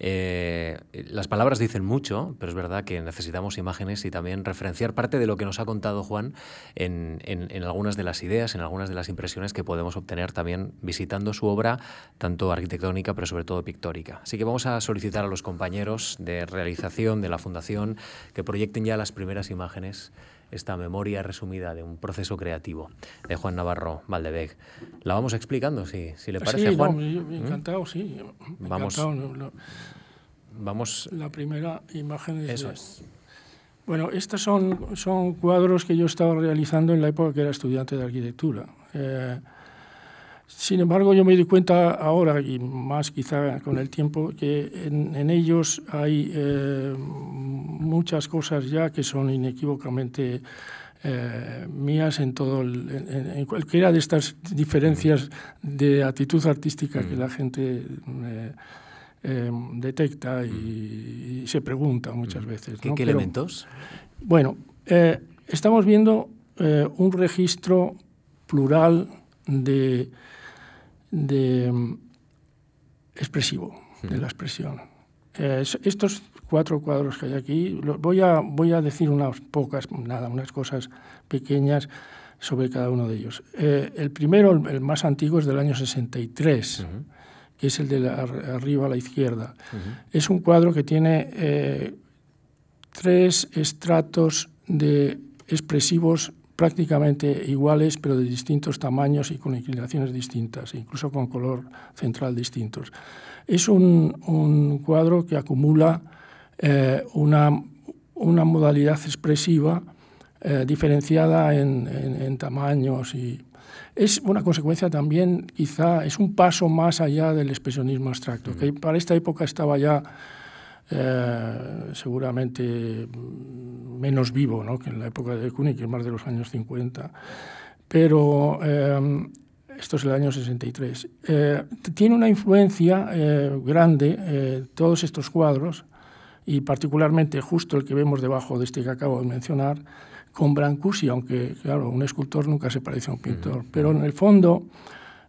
Eh, las palabras dicen mucho, pero es verdad que necesitamos imágenes y también referenciar parte de lo que nos ha contado Juan en, algunas de las ideas, en algunas de las impresiones que podemos obtener también visitando su obra, tanto arquitectónica, pero sobre todo pictórica. Así que vamos a solicitar a los compañeros de realización de la Fundación que proyecten ya las primeras imágenes esta memoria resumida de un proceso creativo de Juan Navarro Valdeveg. La vamos explicando, si, si le parece, Juan. Sí, ¿Mm? encantado, sí. Vamos. vamos. La primera imagen es. Eso es. Bueno, estos son, son cuadros que yo estaba realizando en la época que era estudiante de arquitectura. Eh, sin embargo, yo me di cuenta ahora, y más quizá con el tiempo, que en, ellos hay eh, muchas cosas ya que son inequívocamente eh, mías en todo en, cualquiera de estas diferencias de actitud artística que la gente eh, detecta y, se pregunta muchas veces. ¿Qué, elementos? Bueno, estamos viendo un registro plural de de mm, expresivo, de la expresión. Eh, estos cuatro cuadros que hay aquí, voy a, voy a decir unas pocas, nada, unas cosas pequeñas sobre cada uno de ellos. Eh, el primero, el, más antiguo, es del año 63, que es el de arriba a la izquierda. Es un cuadro que tiene eh, tres estratos de expresivos prácticamente iguales, pero de distintos tamaños y con inclinaciones distintas, incluso con color central distintos. Es un, cuadro que acumula eh, una, una, modalidad expresiva eh, diferenciada en, tamaños y es una consecuencia también, quizá, es un paso más allá del expresionismo abstracto, que para esta época estaba ya eh, seguramente menos vivo ¿no? que en la época de Kunig, que es más de los años 50. Pero eh, esto es el año 63. Eh, tiene una influencia grande todos estos cuadros, y particularmente justo el que vemos debajo de este que acabo de mencionar, con Brancusi, aunque claro, un escultor nunca se parece a un pintor, pero en el fondo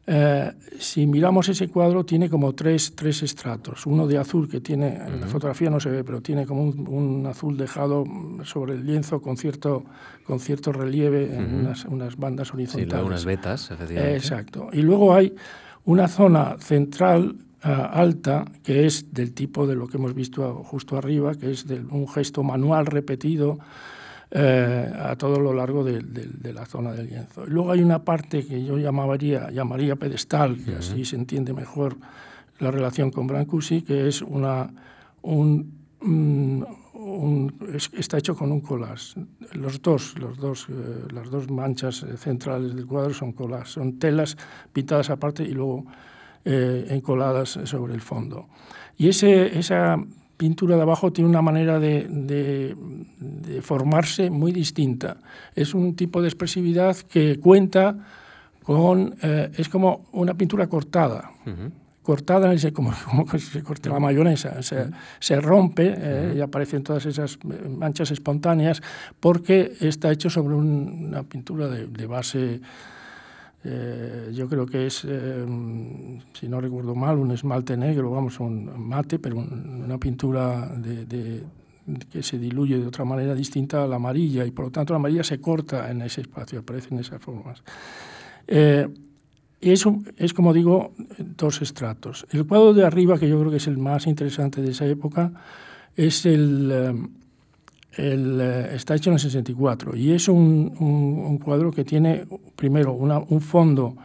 eh, si miramos ese cuadro, tiene como tres, tres estratos. Uno de azul, que tiene, en la fotografía no se ve, pero tiene como un, azul dejado sobre el lienzo con cierto, con cierto relieve en unas, unas, bandas horizontales. Sí, unas vetas, efectivamente. exacto. Y luego hay una zona central eh, alta, que es del tipo de lo que hemos visto justo arriba, que es de un gesto manual repetido eh, a todo lo largo de, la zona del lienzo. Luego hay una parte que yo llamaría, llamaría pedestal, que así se entiende mejor la relación con Brancusi, que es una, un, está hecho con un collage. Los dos, los dos, eh, las dos manchas centrales del cuadro son collages, son telas pintadas aparte y luego eh, encoladas sobre el fondo. Y ese, esa pintura de abajo tiene una manera de, formarse muy distinta. Es un tipo de expresividad que cuenta con... Eh, es como una pintura cortada. Cortada como, como se corta la mayonesa. Se, rompe eh, y aparecen todas esas eh, manchas espontáneas porque está hecho sobre una pintura de base eh, yo creo que es, eh, si no recuerdo mal, un esmalte negro, vamos, un mate, pero una pintura de, que se diluye de otra manera distinta a la amarilla y por lo tanto la amarilla se corta en ese espacio, aparecen esas formas. Eh, eso es, como digo, dos estratos. El cuadro de arriba, que yo creo que es el más interesante de esa época, es el, eh, el está hecho en el 64 y es un, un, cuadro que tiene primero una, un fondo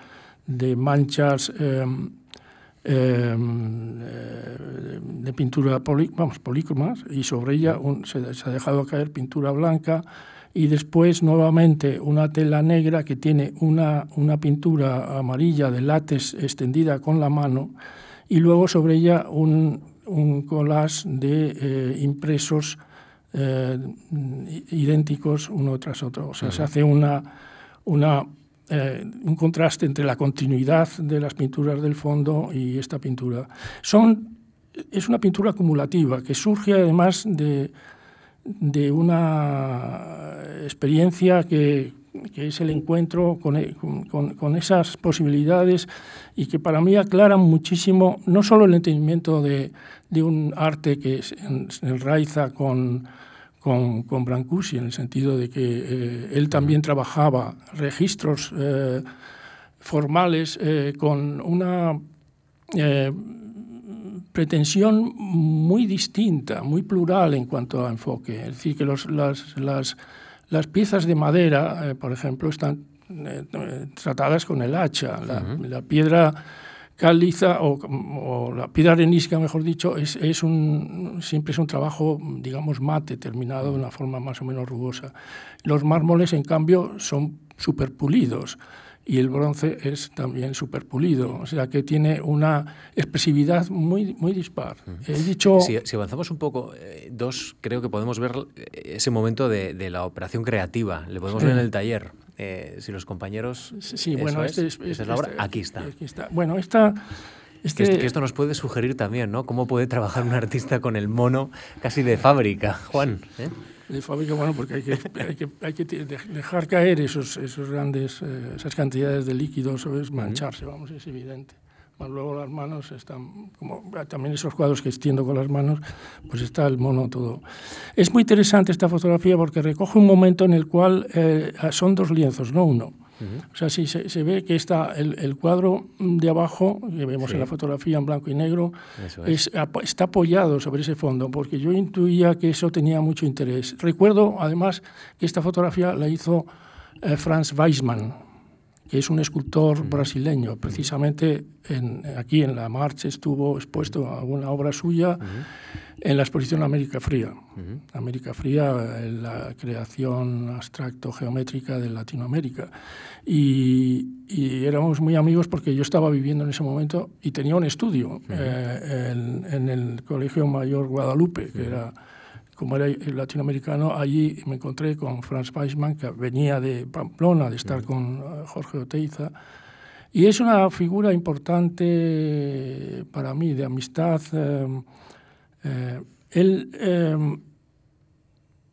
de manchas Em, eh, de pintura vamos, polícromas y sobre ella se, ha dejado caer pintura blanca. Y después nuevamente una tela negra que tiene una, una pintura amarilla de látex extendida con la mano. Y luego sobre ella un, un collage de eh, impresos eh, idénticos uno tras otro. O sea, se hace una, una eh, un contraste entre la continuidad de las pinturas del fondo y esta pintura. Son, es una pintura acumulativa que surge además de, de una experiencia que, que, es el encuentro con, con, con, esas posibilidades y que para mí aclaran muchísimo no solo el entendimiento de, de un arte que se enraiza con con, con Brancusi, en el sentido de que eh, él también trabajaba registros eh, formales eh, con una pretensión muy distinta, muy plural en cuanto a enfoque. Es decir, que los, las, las, las, piezas de madera, por ejemplo, están tratadas con el hacha. La, la piedra caliza o, la piedra arenística, mejor dicho, es, es, un, siempre es un trabajo, digamos, mate, terminado de una forma más o menos rugosa. Los mármoles, en cambio, son superpulidos y el bronce es también superpulido, o sea que tiene una expresividad muy, muy dispar. He dicho... Si, avanzamos un poco, eh, dos, creo que podemos ver ese momento de, de la operación creativa, le podemos ver en el taller. Eh, si los compañeros... Sí, bueno, este es, es, la obra, este, aquí, está. aquí está. Bueno, esta... Este... Que, esto nos puede sugerir también, ¿no? Cómo puede trabajar un artista con el mono casi de fábrica, Juan. ¿eh? De fábrica, bueno, porque hay que, hay que, hay que dejar caer esos, esos grandes, eh, esas cantidades de líquidos, es mancharse, vamos, es evidente luego las manos están, como también esos cuadros que extiendo con las manos, pues está el mono todo. Es muy interesante esta fotografía porque recoge un momento en el cual eh, son dos lienzos, no uno. O sea, si se, ve que está el, el, cuadro de abajo, que vemos en la fotografía en blanco y negro, es. está apoyado sobre ese fondo, porque yo intuía que eso tenía mucho interés. Recuerdo, además, que esta fotografía la hizo eh, Franz Weismann, que es un escultor brasileño. Precisamente en, aquí en la Marcha estuvo expuesto alguna obra suya en la exposición América Fría. América Fría, la creación abstracto-geométrica de Latinoamérica. Y, éramos muy amigos porque yo estaba viviendo en ese momento y tenía un estudio eh, en, en, el Colegio Mayor Guadalupe, que era como era latinoamericano, allí me encontré con Franz Weissmann, que venía de Pamplona, de estar con eh, Jorge Oteiza. Y es una figura importante para mí, de amistad. Eh, eh, él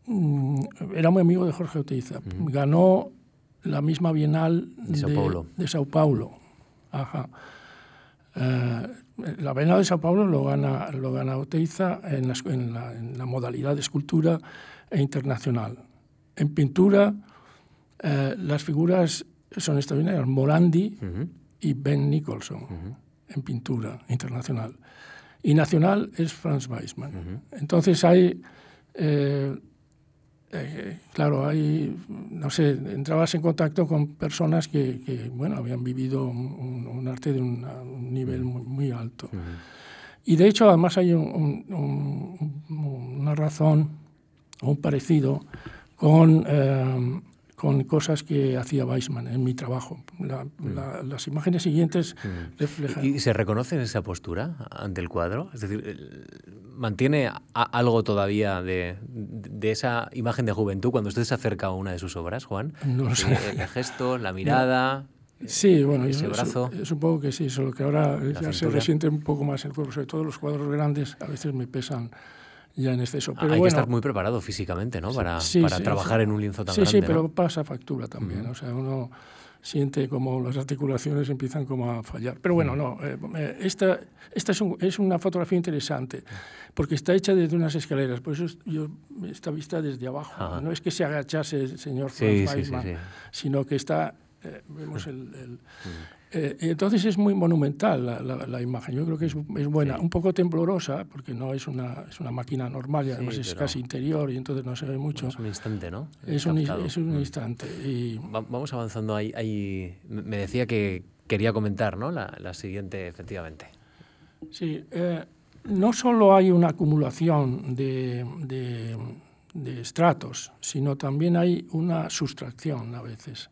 mm, era muy amigo de Jorge Oteiza. Ganó la misma Bienal de, Sao Paulo. De Sao Paulo. Ajá la Bienal de Sao Paulo lo gana, lo gana Oteiza en la, modalidad de escultura e internacional. En pintura, eh, las figuras son extraordinarias. Morandi y Ben Nicholson en pintura internacional. Y nacional es Franz Weissmann. Entonces hay eh, eh, claro, hay, no sé, entrabas en contacto con personas que, bueno, habían vivido un, arte de un nivel muy, alto. Y de hecho, además hay una razón, un parecido con eh, con cosas que hacía Weissman en mi trabajo. Mm. las imágenes siguientes mm. reflejan... ¿Y se reconoce en esa postura ante el cuadro? Es decir, ¿mantiene algo todavía de, de, esa imagen de juventud cuando usted se acerca a una de sus obras, Juan? No lo sé. El, gesto, la mirada... Sí, bueno, ese brazo. supongo que sí, solo que ahora ya se resiente un poco más el cuerpo, sobre todo los cuadros grandes a veces me pesan ya en exceso. Pero Hay que estar muy preparado físicamente, ¿no? Para, para trabajar en un lienzo tan grande. Sí, sí, pero pasa factura también. O sea, uno siente como las articulaciones empiezan como a fallar. Pero bueno, no, eh, eh, esta, esta es, es, una fotografía interesante, porque está hecha desde unas escaleras, por eso yo, está vista desde abajo. No es que se agachase el señor Franz Weismann, sino que está, eh, vemos el, el eh, entonces es muy monumental la, la, imagen. Yo creo que es, es buena, un poco temblorosa, porque no es una, es una máquina normal y además es casi interior y entonces no se ve mucho. es un instante, ¿no? Es un, es un, mm. instante. Y... vamos avanzando ahí, ahí. Me decía que quería comentar ¿no? la, la siguiente, efectivamente. Sí, eh, no solo hay una acumulación de, de, de estratos, sino también hay una sustracción a veces.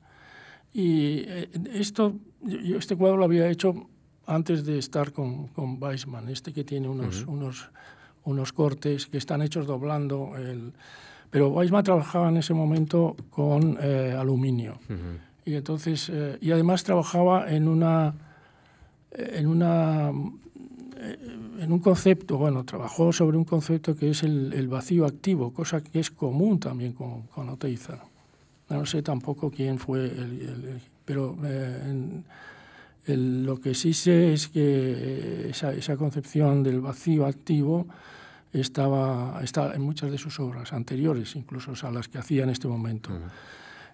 Y eh, esto, yo este cuadro lo había hecho antes de estar con, con Weissman, este que tiene unos, unos, unos cortes que están hechos doblando. El, pero Weissman trabajaba en ese momento con eh, aluminio. Y entonces, eh, y además trabajaba en una, en una, en un concepto, bueno, trabajó sobre un concepto que es el, el vacío activo, cosa que es común también con, con Oteiza. No sé tampoco quién fue, el, pero eh, lo que sí sé es que esa, esa, concepción del vacío activo estaba, está en muchas de sus obras anteriores, incluso a las que hacía en este momento.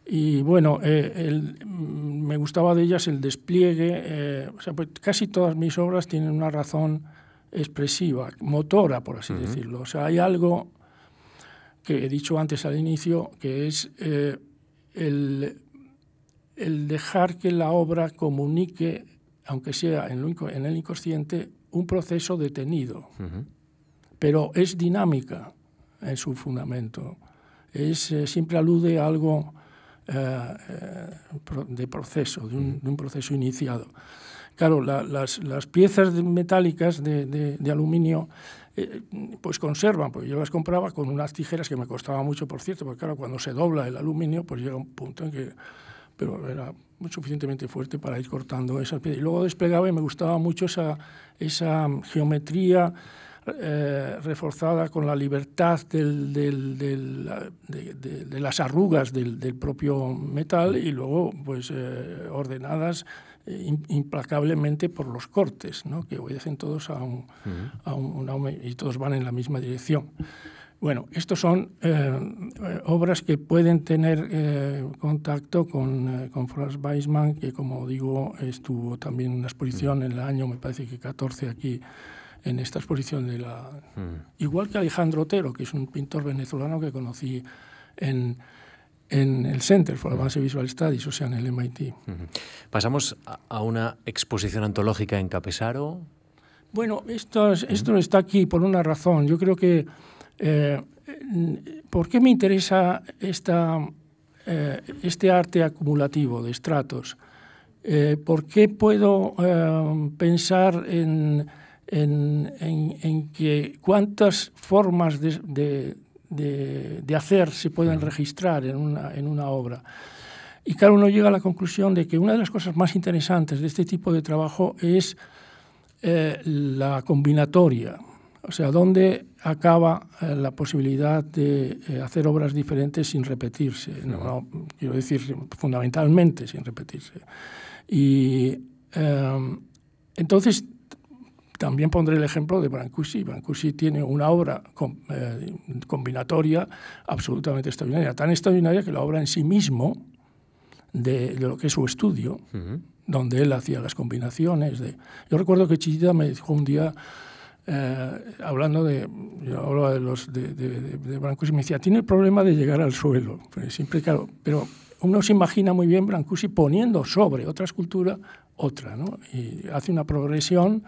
Y bueno, eh, me gustaba de ellas el despliegue, eh, o sea, pues casi todas mis obras tienen una razón expresiva, motora, por así decirlo. O sea, hay algo que he dicho antes al inicio, que es el, el dejar que la obra comunique, aunque sea en, en el inconsciente, un proceso detenido. Pero es dinámica en su fundamento. Es, eh, siempre alude a algo eh, eh, de proceso, de un, proceso iniciado. Claro, las, las, piezas metálicas de, de, aluminio pues conservan, porque yo las compraba con unas tijeras que me costaban mucho, por cierto, porque claro, cuando se dobla el aluminio, pues llega un punto en que pero era suficientemente fuerte para ir cortando esas piedras. Y luego desplegaba y me gustaba mucho esa, esa geometría eh, reforzada con la libertad del, del, de, las arrugas del, propio metal y luego pues eh, ordenadas eh, implacablemente por los cortes, ¿no? que obedecen todos a un, a un, y todos van en la misma dirección. Bueno, estos son eh, obras que pueden tener eh, contacto con, eh, con, Franz Weismann, que como digo, estuvo también en una exposición en el año, me parece que 14 aquí, en esta exposición de la... Igual que Alejandro Otero, que es un pintor venezolano que conocí en, en el Center for Advanced Visual Studies, o sea, en el MIT. Pasamos a una exposición antológica en Capesaro. Bueno, esto, esto está aquí por una razón. Yo creo que eh, ¿Por qué me interesa esta, eh, este arte acumulativo de estratos? Eh, ¿Por qué puedo pensar en, en, que cuántas formas de, de, hacer se pueden registrar en una, en una obra? Y claro, uno llega a la conclusión de que una de las cosas más interesantes de este tipo de trabajo es la combinatoria. O sea, ¿dónde acaba eh, la posibilidad de eh, hacer obras diferentes sin repetirse? quiero decir, fundamentalmente sin repetirse. Y em, entonces también pondré el ejemplo de Brancusi. Brancusi tiene una obra eh, combinatoria absolutamente extraordinaria, tan extraordinaria que la obra en sí mismo, de, lo que es su estudio, donde él hacía las combinaciones. De... Yo recuerdo que Chillida me dijo un día eh, hablando de, yo hablaba de los de, de, Brancusi, me decía, tiene el problema de llegar al suelo. Pero siempre, claro, pero uno se imagina muy bien Brancusi poniendo sobre otra escultura otra, ¿no? Y hace una progresión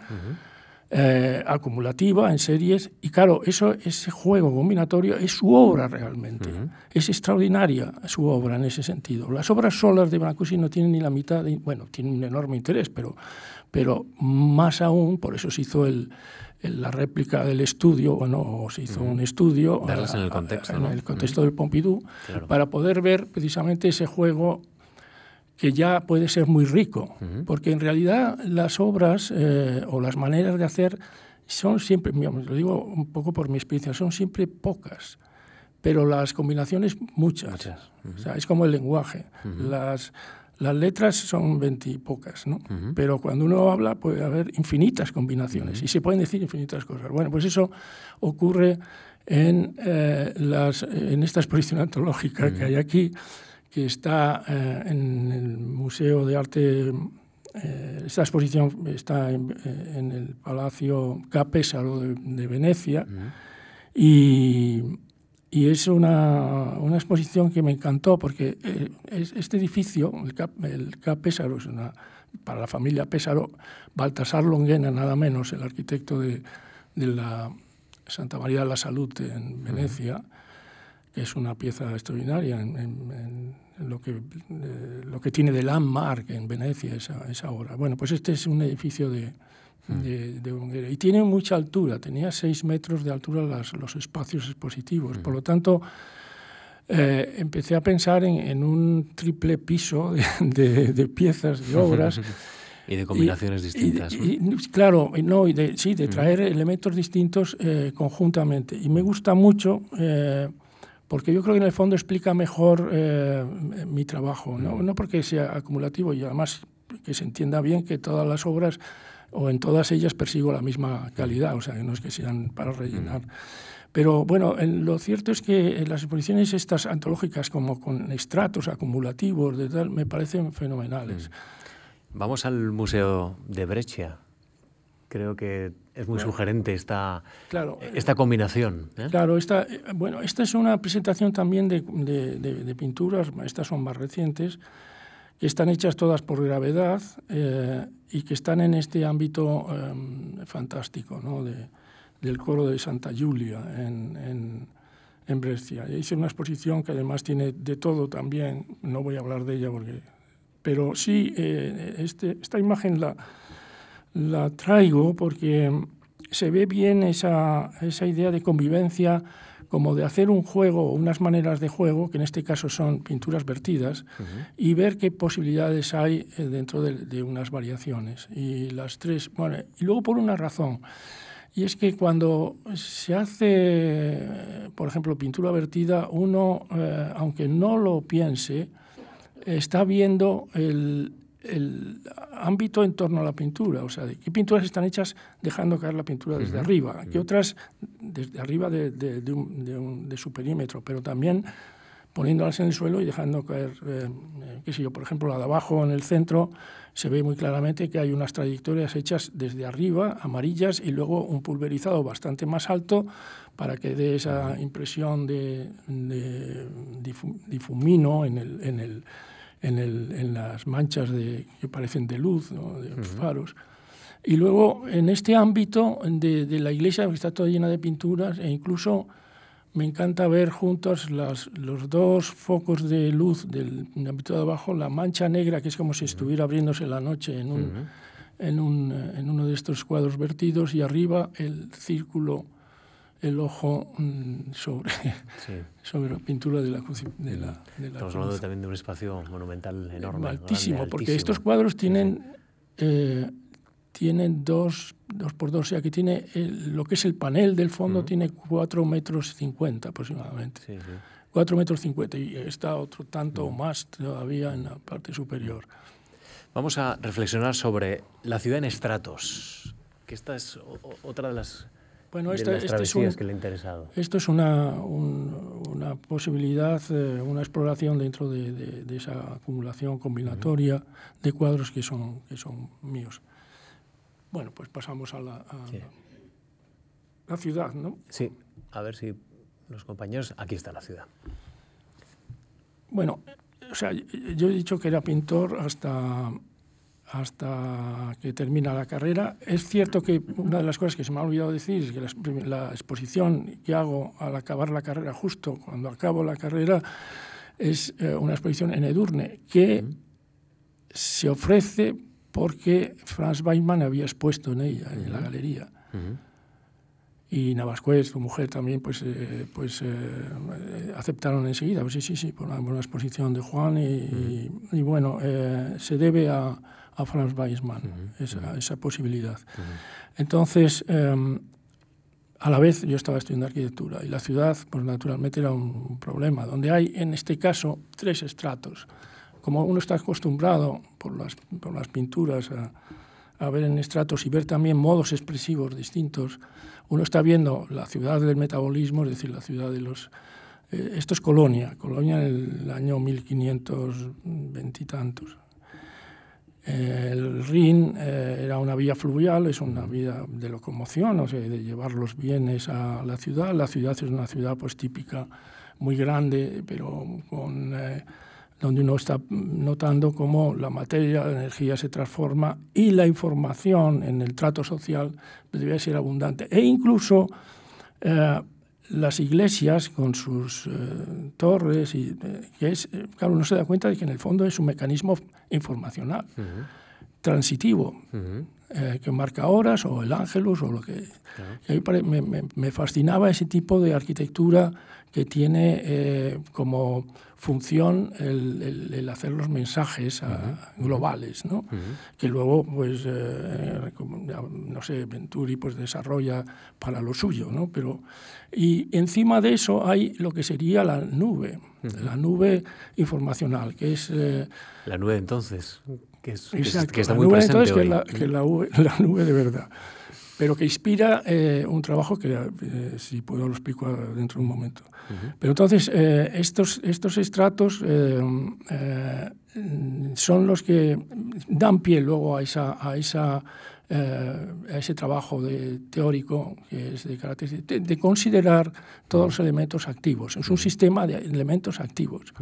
eh, acumulativa en series. Y claro, eso, ese juego combinatorio es su obra realmente. Es extraordinaria su obra en ese sentido. Las obras solas de Brancusi no tienen ni la mitad, de, bueno, tienen un enorme interés, pero, pero más aún, por eso se hizo el la réplica del estudio, bueno, se hizo un estudio en el contexto, en el contexto del Pompidou, para poder ver precisamente ese juego que ya puede ser muy rico, porque en realidad las obras eh, o las maneras de hacer son siempre, lo digo un poco por mi experiencia, son siempre pocas, pero las combinaciones muchas. O sea, es como el lenguaje. Las, las letras son veintipocas, ¿no? Pero cuando uno habla puede haber infinitas combinaciones y se pueden decir infinitas cosas. Bueno, pues eso ocurre en, eh, las, en esta exposición antológica que hay aquí, que está eh, en el Museo de Arte. Eh, esta exposición está en, el Palacio Capésaro de, de Venecia y y es una, una, exposición que me encantó porque eh, este edificio, el Cap, el Pésaro, es una, para la familia Pésaro, Baltasar Longuena, nada menos, el arquitecto de, de la Santa María de la Salud en Venecia, que es una pieza extraordinaria en, lo, que, eh, lo que tiene de landmark en Venecia esa, esa obra. Bueno, pues este es un edificio de, de, Y tiene mucha altura, tenía seis metros de altura los espacios expositivos. Por lo tanto, eh, empecé a pensar en, un triple piso de, piezas, de obras. y de combinaciones distintas. claro, no, y de, sí, de traer elementos distintos eh, conjuntamente. Y me gusta mucho eh, porque yo creo que en el fondo explica mejor mi trabajo, ¿no? no porque sea acumulativo y además que se entienda bien que todas las obras o en todas ellas persigo la misma calidad, o sea, que no es que sean para rellenar. Pero bueno, lo cierto es que las exposiciones estas antológicas, como con estratos acumulativos, de tal, me parecen fenomenales. Vamos al Museo de Brescia. Creo que es muy sugerente esta, claro, esta combinación. ¿eh? Claro, esta, bueno, esta es una presentación también de, de pinturas, estas son más recientes, que están hechas todas por gravedad eh, y que están en este ámbito em, fantástico ¿no? de, del coro de Santa Giulia en, en, en, Brescia. Hice una exposición que además tiene de todo también, no voy a hablar de ella porque... Pero sí, eh, este, esta imagen la, la traigo porque se ve bien esa, esa idea de convivencia como de hacer un juego, unas maneras de juego, que en este caso son pinturas vertidas, y ver qué posibilidades hay eh, dentro de, unas variaciones. Y las tres, bueno, y luego por una razón, y es que cuando se hace, por ejemplo, pintura vertida, uno, eh, aunque no lo piense, está viendo el, el ámbito en torno a la pintura, o sea, de qué pinturas están hechas dejando caer la pintura desde arriba, qué otras desde arriba de, de, de, su perímetro, pero también poniéndolas en el suelo y dejando caer, eh, eh, qué sé yo, por ejemplo, la de abajo en el centro se ve muy claramente que hay unas trayectorias hechas desde arriba, amarillas, y luego un pulverizado bastante más alto para que dé esa impresión de, difumino en el, en el en, el, en las manchas de, que parecen de luz, de faros. Y luego, en este ámbito de, de, la iglesia, que está toda llena de pinturas, e incluso me encanta ver juntos las, los dos focos de luz del, ámbito de abajo, la mancha negra, que es como si estuviera abriéndose la noche en, un, en, un, en uno de estos cuadros vertidos, y arriba el círculo el ojo mm, sobre, sobre la pintura de la. De la, Estamos hablando también de un espacio monumental enorme. Altísimo, porque estos cuadros tienen, eh, tienen dos, dos por dos, o sea que tiene lo que es el panel del fondo tiene cuatro metros cincuenta aproximadamente. Sí, Cuatro metros cincuenta y está otro tanto o más todavía en la parte superior. Vamos a reflexionar sobre la ciudad en estratos, que esta es otra de las bueno, esta, este es que le ha interesado. Esto es una, una posibilidad, eh, una exploración dentro de, de, esa acumulación combinatoria de cuadros que son, que son míos. Bueno, pues pasamos a, la, la ciudad, ¿no? Sí, a ver si los compañeros... Aquí está la ciudad. Bueno, o sea, yo he dicho que era pintor hasta hasta que termina la carrera. Es cierto que una de las cosas que se me ha olvidado decir es que la, exposición que hago al acabar la carrera, justo cuando acabo la carrera, es eh, una exposición en Edurne que se ofrece porque Franz Weidmann había expuesto en ella, en la galería. Y Navascuez, su mujer también, pues, eh, pues eh, aceptaron enseguida. Pues sí, sí, sí, por una, exposición de Juan. Y, y bueno, se debe a, a Franz Weismann, esa, esa, posibilidad. Entonces, em, a la vez yo estaba estudiando arquitectura y la ciudad, pues naturalmente era un, problema, donde hay en este caso tres estratos. como uno está acostumbrado por las, por las pinturas a, a ver en estratos y ver también modos expresivos distintos, uno está viendo la ciudad del metabolismo, es decir, la ciudad de los... Eh, esto es Colonia, Colonia en el año 1520 y tantos. El Rin eh, era una vía fluvial, es una vía de locomoción, o sea, de llevar los bienes a la ciudad. La ciudad es una ciudad pues típica, muy grande, pero con... Eh, donde uno está notando cómo la materia, la energía se transforma y la información en el trato social debe ser abundante. E incluso eh, las iglesias con sus eh, torres, y, eh, que es, claro, uno se da cuenta de que en el fondo es un mecanismo informacional, transitivo, que marca horas, o el ángelus, o lo que... me, me, me, fascinaba ese tipo de arquitectura que tiene como función el, hacer los mensajes globales, ¿no? que luego, pues, eh, no sé, Venturi pues desarrolla para lo suyo, ¿no? Pero, y encima de eso hay lo que sería la nube, la nube informacional, que es... Eh, la nube entonces, que, es, que, está muy nube presente entonces, Que, la, que la, la nube de verdad pero que inspira eh, un trabajo que, eh, si puedo, lo explico dentro de un momento. Pero entonces, eh, estos, estos estratos son los que dan pie luego a, esa, a, esa, a ese trabajo de, teórico que es de carácter de, considerar todos los elementos activos. Es un sistema de elementos activos.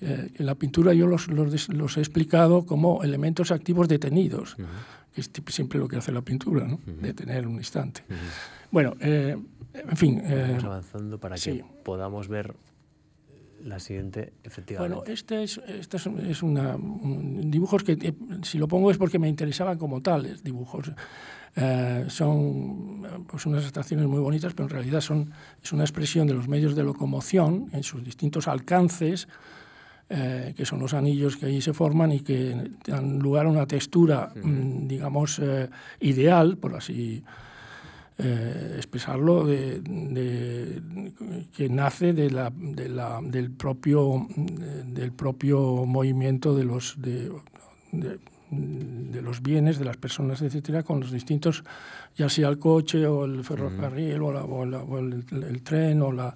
en la pintura yo los, los, los, he explicado como elementos activos detenidos es siempre lo que hace la pintura, ¿no? detener un instante. Bueno, eh, en fin. Eh, Vamos avanzando para que podamos ver la siguiente, efectivamente. Bueno, este es, este es, una, dibujos que, eh, si lo pongo es porque me interesaban como tales, dibujos. son pues unas estaciones muy bonitas, pero en realidad son, es una expresión de los medios de locomoción en sus distintos alcances, eh, que son los anillos que ahí se forman y que dan lugar a una textura, mm, digamos, eh, ideal, por así eh, expresarlo, de, que nace de la, del, propio, del propio movimiento de los, de, los bienes, de las personas, etcétera, con los distintos, ya sea el coche o el ferrocarril o, o, el, tren o la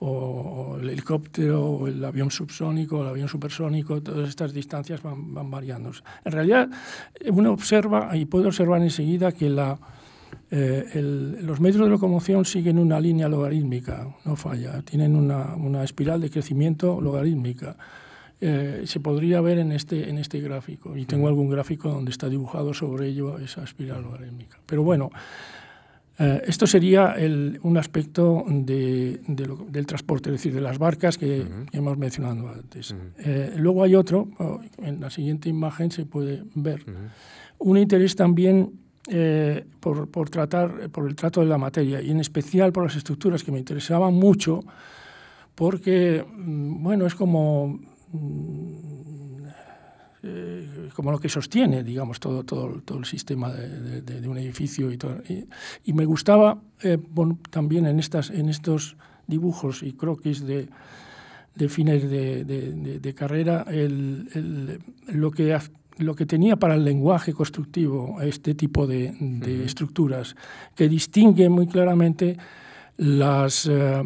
o, el helicóptero, o el avión subsónico, o el avión supersónico, todas estas distancias van, van variando. En realidad, uno observa y puede observar enseguida que la, eh, los medios de locomoción siguen una línea logarítmica, no falla, tienen una, una espiral de crecimiento logarítmica. Eh, se podría ver en este, en este gráfico, y tengo algún gráfico donde está dibujado sobre ello esa espiral logarítmica. Pero bueno, eh, esto sería un aspecto del transporte, es decir, de las barcas que, hemos mencionado antes. Eh, luego hay otro, oh, en la siguiente imagen se puede ver, un interés también eh, por, tratar, por el trato de la materia y en especial por las estructuras que me interesaban mucho porque, mm, bueno, es como mm, eh, como lo que sostiene, digamos, todo, todo, todo el sistema de, un edificio. Y, todo. y, me gustaba eh, también en, estas, en estos dibujos y croquis de, de fines de, carrera el, el, lo, que, lo que tenía para el lenguaje constructivo este tipo de, estructuras, que distingue muy claramente las, eh,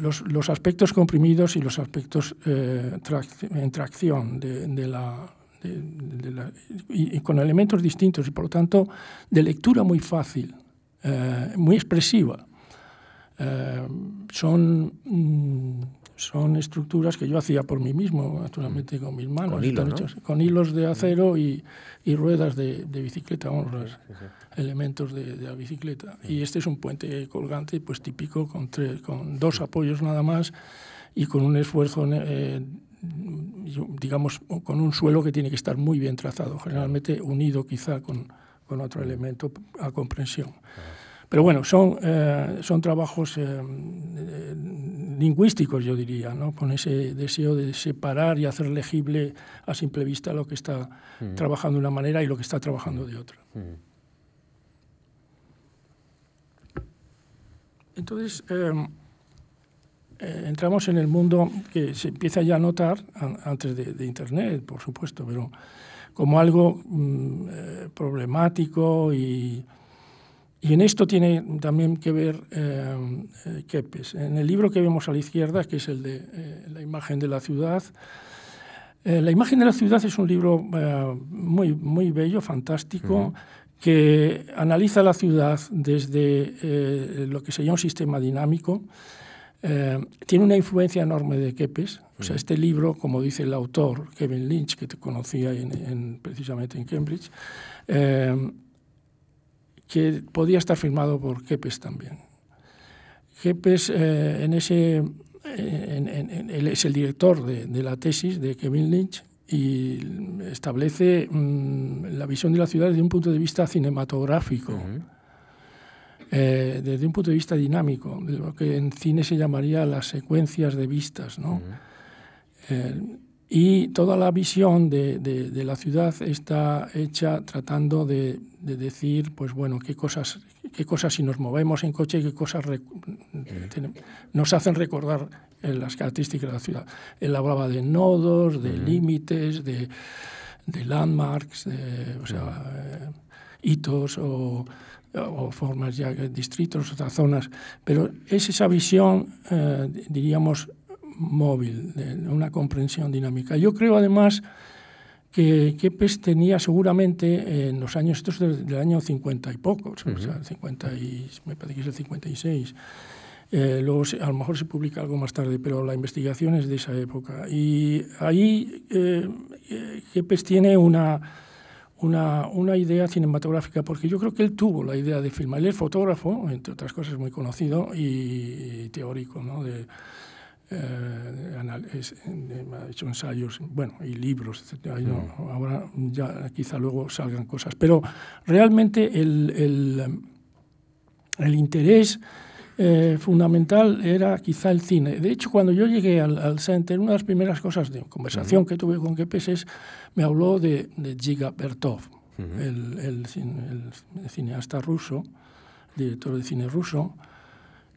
los, los, aspectos comprimidos y los aspectos en tracción de, la, y, con elementos distintos y por lo tanto de lectura muy fácil, eh, muy expresiva. Eh, son, mm, son estructuras que yo hacía por mí mismo, naturalmente con mis manos, con, hilos de acero y, y ruedas de, de bicicleta, vamos, los elementos de, de, la bicicleta. Y este es un puente colgante pues típico con, tres, con dos apoyos nada más y con un esfuerzo eh, digamos, con un suelo que tiene que estar muy bien trazado, generalmente unido quizá con, con otro elemento a comprensión. Pero bueno, son, eh, son trabajos eh, lingüísticos, yo diría, ¿no? con ese deseo de separar y hacer legible a simple vista lo que está trabajando de una manera y lo que está trabajando de otra. Entonces, eh, entramos en el mundo que se empieza ya a notar antes de, Internet, por supuesto, pero como algo mm, problemático y, y, en esto tiene también que ver eh, Kepes. En el libro que vemos a la izquierda, que es el de la imagen de la ciudad, la imagen de la ciudad es un libro muy, muy bello, fantástico, que analiza la ciudad desde lo que sería un sistema dinámico, eh, tiene una influencia enorme de Kepes. O sea, este libro, como dice el autor, Kevin Lynch, que te conocía en, precisamente en Cambridge, eh, que podía estar firmado por Kepes también. Kepes eh, en ese, él es el director de, la tesis de Kevin Lynch y establece mm, la visión de la ciudad desde un punto de vista cinematográfico. Eh, desde un punto de vista dinámico, de lo que en cine se llamaría las secuencias de vistas. ¿no? Eh, y toda la visión de, de, la ciudad está hecha tratando de, de, decir, pues bueno, qué cosas, qué cosas si nos movemos en coche, qué cosas nos hacen recordar eh, las características de la ciudad. Él hablaba de nodos, de límites, de, landmarks, de, o sea, hitos o o formas ya, distritos, otras zonas, pero es esa visión, eh, diríamos, móvil, de una comprensión dinámica. Yo creo además que Kepes tenía seguramente en los años, estos del, año 50 y pocos, o sea, 50 y, me parece que es el 56, eh, luego a lo mejor se publica algo más tarde, pero la investigación es de esa época. Y ahí eh, Kepes tiene una una, una, idea cinematográfica, porque yo creo que él tuvo la idea de filmar. Él es fotógrafo, entre otras cosas, muy conocido y, teórico, ¿no? De, eh, ha hecho ensayos, bueno, y libros, etc. Mm. ahora ya quizá luego salgan cosas. Pero realmente el, el, el interés eh, fundamental era quizá el cine. De hecho, cuando yo llegué al, al Center, una de las primeras cosas de conversación que tuve con Kepes es, me habló de, de Giga Bertov, el, el, cineasta ruso, director de cine ruso,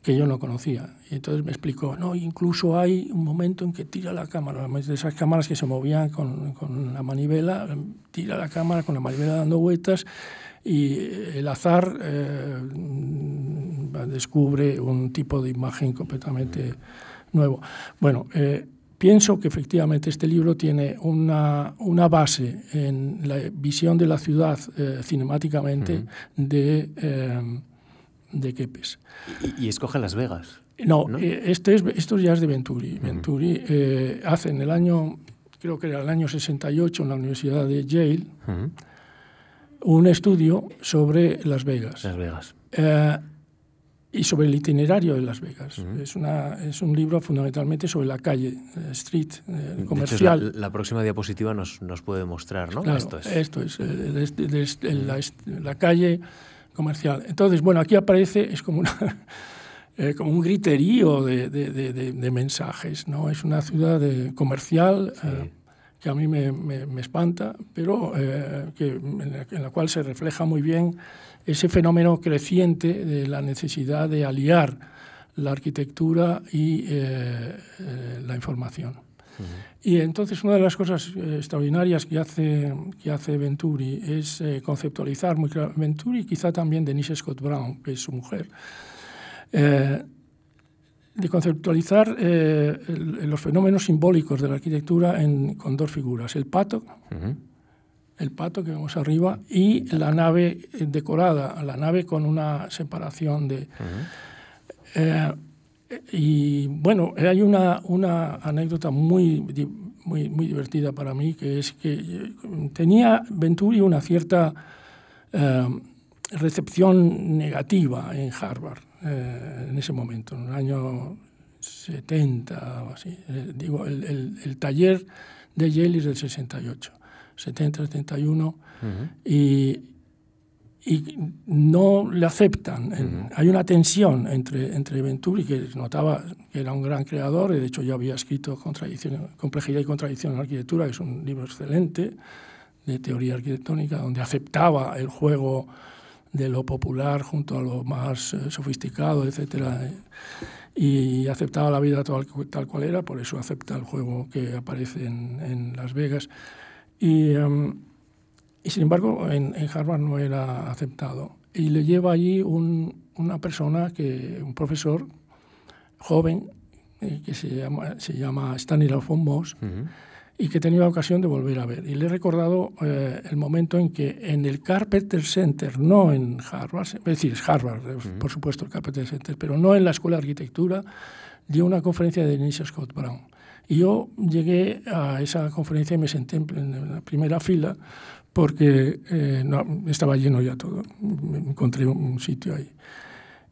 que yo no conocía. Y entonces me explicó, no, incluso hay un momento en que tira la cámara, de esas cámaras que se movían con, con la manivela, tira la cámara con la manivela dando vueltas y el azar eh, descubre un tipo de imagen completamente nuevo. Bueno, eh, pienso que efectivamente este libro tiene una, una, base en la visión de la ciudad eh, cinemáticamente de, de Kepes. ¿Y, escoge Las Vegas? No, esto, es, esto ya es de Venturi. Venturi hace en el año, creo que era el año 68, en la Universidad de Yale, un estudio sobre Las Vegas. Las Vegas. Eh, y sobre el itinerario de Las Vegas. es, una, es un libro fundamentalmente sobre la calle, eh, street, eh, comercial. la, próxima diapositiva nos, nos puede mostrar, ¿no? esto es, esto es la, la, calle comercial. Entonces, bueno, aquí aparece, es como, una, como un griterío de, de, de, mensajes, ¿no? Es una ciudad comercial que a mí me, me, espanta, pero eh, que, en, la, cual se refleja muy bien ese fenómeno creciente de la necesidad de aliar la arquitectura y eh, eh, Y entonces una de las cosas extraordinarias que hace, que hace Venturi es conceptualizar muy claro, Venturi quizá también Denise Scott Brown, que es su mujer, de conceptualizar eh, los fenómenos simbólicos de la arquitectura en, con dos figuras, el pato, el pato que vemos arriba, y la nave decorada, la nave con una separación de... Eh, y bueno, hay una, una anécdota muy, muy, muy divertida para mí, que es que tenía Venturi una cierta eh, recepción negativa en Harvard. Eh, en ese momento, en el año 70 o así. Eh, digo, el, el, taller de Yale es del 68, 70, 71, y, y no le aceptan. Hay una tensión entre, entre Venturi, que notaba que era un gran creador, y de hecho ya había escrito Complejidad y Contradicción en la Arquitectura, que es un libro excelente de teoría arquitectónica, donde aceptaba el juego de lo popular junto a lo más eh, sofisticado, etc. y aceptaba la vida tal, tal, cual era, por eso acepta el juego que aparece en, en Las Vegas. Y, em, y sin embargo, en, en, Harvard no era aceptado. Y le lleva allí un, una persona, que, un profesor joven, eh, que se llama, se llama Stanislav von Moss, uh -huh y que he tenido ocasión de volver a ver. Y le he recordado eh, el momento en que en el Carpenter Center, no en Harvard, es decir, es Harvard, uh -huh. por supuesto, el Carpenter Center, pero no en la Escuela de Arquitectura, dio una conferencia de Denise Scott Brown. Y yo llegué a esa conferencia y me senté en la primera fila porque eh, no, estaba lleno ya todo. Encontré un sitio ahí.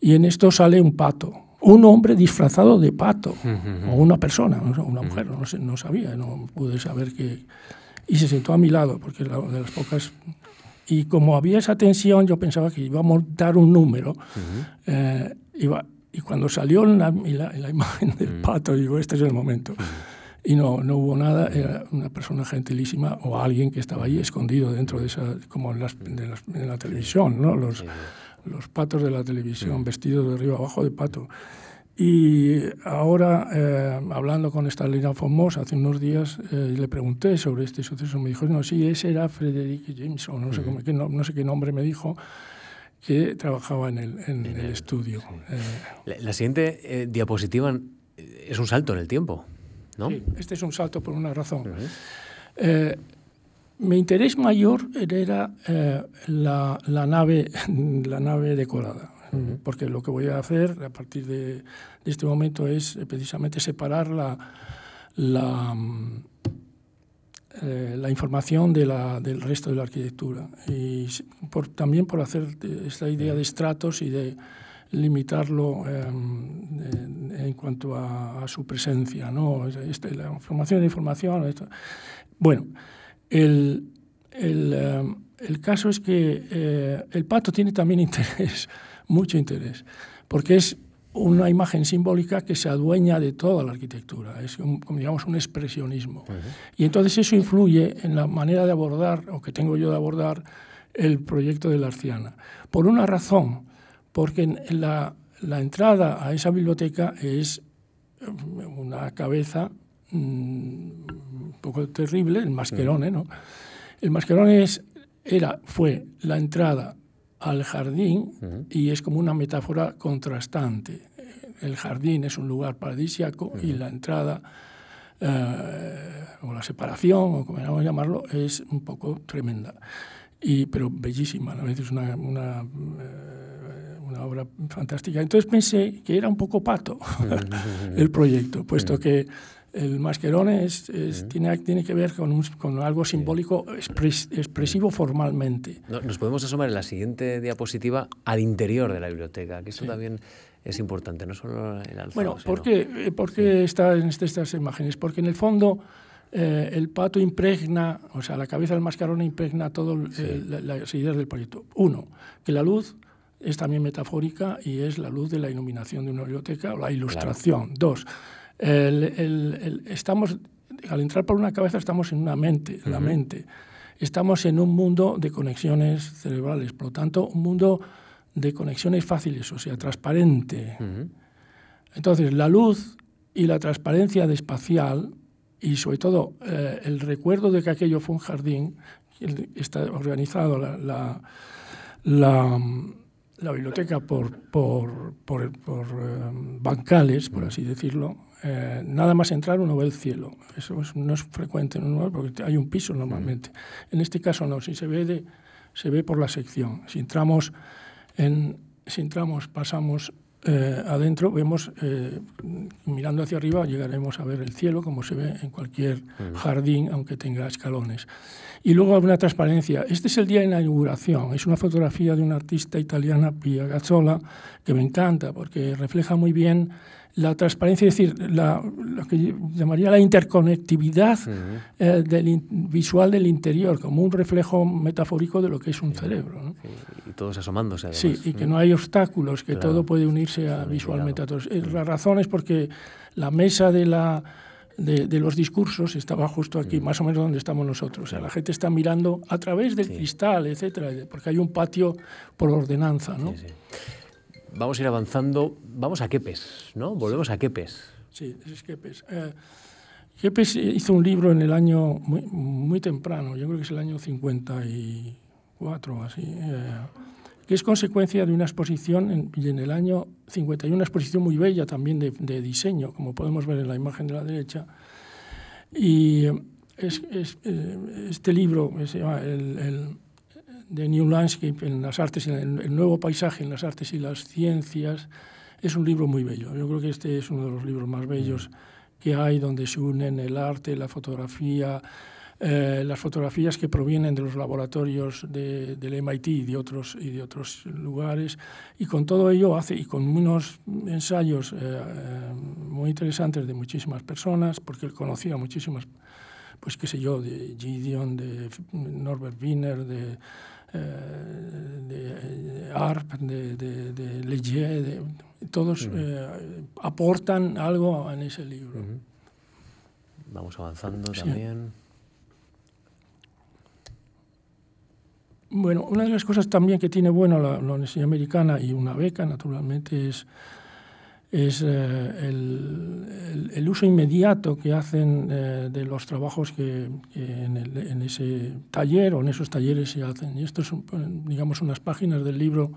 Y en esto sale un pato, un hombre disfrazado de pato, uh -huh. o una persona, una mujer, no, sé, no sabía, no pude saber que... Y se sentó a mi lado, porque era de las pocas... Y como había esa tensión, yo pensaba que iba a montar un número. Uh -huh. eh, iba, y cuando salió la, la, la imagen del uh -huh. pato, digo, este es el momento. Y no, no hubo nada, era una persona gentilísima o alguien que estaba ahí escondido dentro de esa, como en, las, de las, en la televisión, ¿no? Los, los patos de la televisión, sí. vestidos de arriba abajo de pato. Y ahora, eh, hablando con Stalina Fomos hace unos días, eh, le pregunté sobre este suceso. Me dijo, no, sí, ese era Frederick Jameson, no, sé, uh -huh. cómo, qué, no, no, sé qué nombre me dijo, que trabajaba en el, en en el, el estudio. Sí. Eh, la, la, siguiente eh, diapositiva es un salto en el tiempo, ¿no? Sí, este es un salto por una razón. Uh -huh. mi interés mayor era la, la, nave, la nave decorada porque lo que voy a hacer a partir de, de este momento es eh, precisamente separar la, la, eh, la información de la, del resto de la arquitectura y por, también por hacer esta idea de estratos y de limitarlo eh, en cuanto a, a, su presencia, ¿no? Este, la información de información. Esto. Bueno, el, el, eh, el, caso es que eh, el pato tiene también interés mucho interés, porque es una imagen simbólica que se adueña de toda la arquitectura, es un, digamos un expresionismo. Uh -huh. Y entonces eso influye en la manera de abordar, o que tengo yo de abordar, el proyecto de la Arciana. Por una razón, porque la, la entrada a esa biblioteca es una cabeza mmm, un poco terrible, el mascherone, ¿no? El mascherone es, era, fue la entrada al jardín uh -huh. y es como una metáfora contrastante. El jardín es un lugar paradisiaco uh -huh. y la entrada eh, o la separación, o como queramos llamarlo, es un poco tremenda, y, pero bellísima, a veces una, una, eh, una, obra fantástica. Entonces pensé que era un poco pato el proyecto, puesto que el mascherone es, es, tiene, tiene, que ver con, un, con algo simbólico expres, expresivo formalmente. Nos podemos asomar en la siguiente diapositiva al interior de la biblioteca, que eso sí. también es importante, no solo el alzado. Bueno, ¿por qué, eh, ¿por qué sí. está en este, estas imágenes? Porque en el fondo eh, el pato impregna, o sea, la cabeza del mascarone impregna todas sí. eh, las ideas del proyecto. Uno, que la luz es también metafórica y es la luz de la iluminación de una biblioteca o la ilustración. Claro. Dos, el, el, el, estamos, al entrar por una cabeza estamos en una mente, uh -huh. la mente. Estamos en un mundo de conexiones cerebrales, por lo tanto, un mundo de conexiones fáciles, o sea, transparente. Uh -huh. Entonces, la luz y la transparencia de espacial, y sobre todo eh, el recuerdo de que aquello fue un jardín, está organizado la, la, la la biblioteca por, por, por, por eh, bancales, por así decirlo, eh, nada más entrar uno ve el cielo. Eso es, no es frecuente en un lugar porque hay un piso normalmente. En este caso no, si se ve, de, se ve por la sección. Si entramos, en, si entramos pasamos eh, adentro, vemos, eh, mirando hacia arriba, llegaremos a ver el cielo como se ve en cualquier jardín, aunque tenga escalones. Y luego una transparencia. Este es el día de la inauguración. Es una fotografía de una artista italiana, Pia Gazzola, que me encanta porque refleja muy bien la transparencia, es decir, la, lo que llamaría la interconectividad uh -huh. eh, del in, visual del interior, como un reflejo metafórico de lo que es un cerebro. ¿no? Sí, y todos asomándose. Además. Sí, y que no hay obstáculos, que claro. todo puede unirse a visualmente a todos. La razón es porque la mesa de la de, de, los discursos estaba justo aquí, mm. más o menos donde estamos nosotros. O sea, la gente está mirando a través del sí. cristal, etcétera, porque hay un patio por ordenanza, ¿no? Sí, sí. vamos a ir avanzando. Vamos a Kepes, ¿no? Volvemos a Kepes. Sí, es Kepes. Eh, Kepes hizo un libro en el año muy, muy, temprano, yo creo que es el año 54 o así, eh, que es consecuencia de una exposición en, y en el año 51, una exposición muy bella también de, de diseño, como podemos ver en la imagen de la derecha. Y es, es, eh, este libro se llama el, el, The New Landscape en las artes, el, el nuevo paisaje en las artes y las ciencias, es un libro muy bello. Yo creo que este es uno de los libros más bellos que hay, donde se unen el arte, la fotografía, eh, las fotografías que provienen de los laboratorios de, del MIT y de, otros, y de otros lugares. Y con todo ello hace, y con unos ensayos eh, muy interesantes de muchísimas personas, porque él conocía muchísimas, pues qué sé yo, de Gideon, de Norbert Wiener, de de ARP, de, de, de Legier, todos uh -huh. eh, aportan algo en ese libro. Uh -huh. Vamos avanzando sí. también. Bueno, una de las cosas también que tiene bueno la, Universidad Americana y una beca, naturalmente, es eh, el, uso inmediato que hacen eh, de los trabajos que, en, ese taller o en esos talleres se hacen. Y esto son, digamos, unas páginas del libro.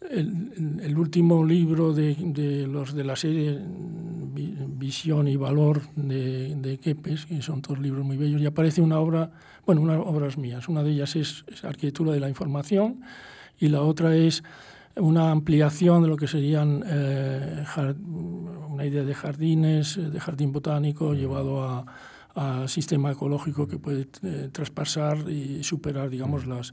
El, el, último libro de, de, los de la serie Visión y Valor de, de Kepes, que son todos libros muy bellos, y aparece una obra, bueno, unas obras mías. Una de ellas es, es Arquitectura de la Información y la otra es una ampliación de lo que serían eh, una idea de jardines, de jardín botánico llevado a, a sistema ecológico que puede eh, traspasar y superar, digamos, las,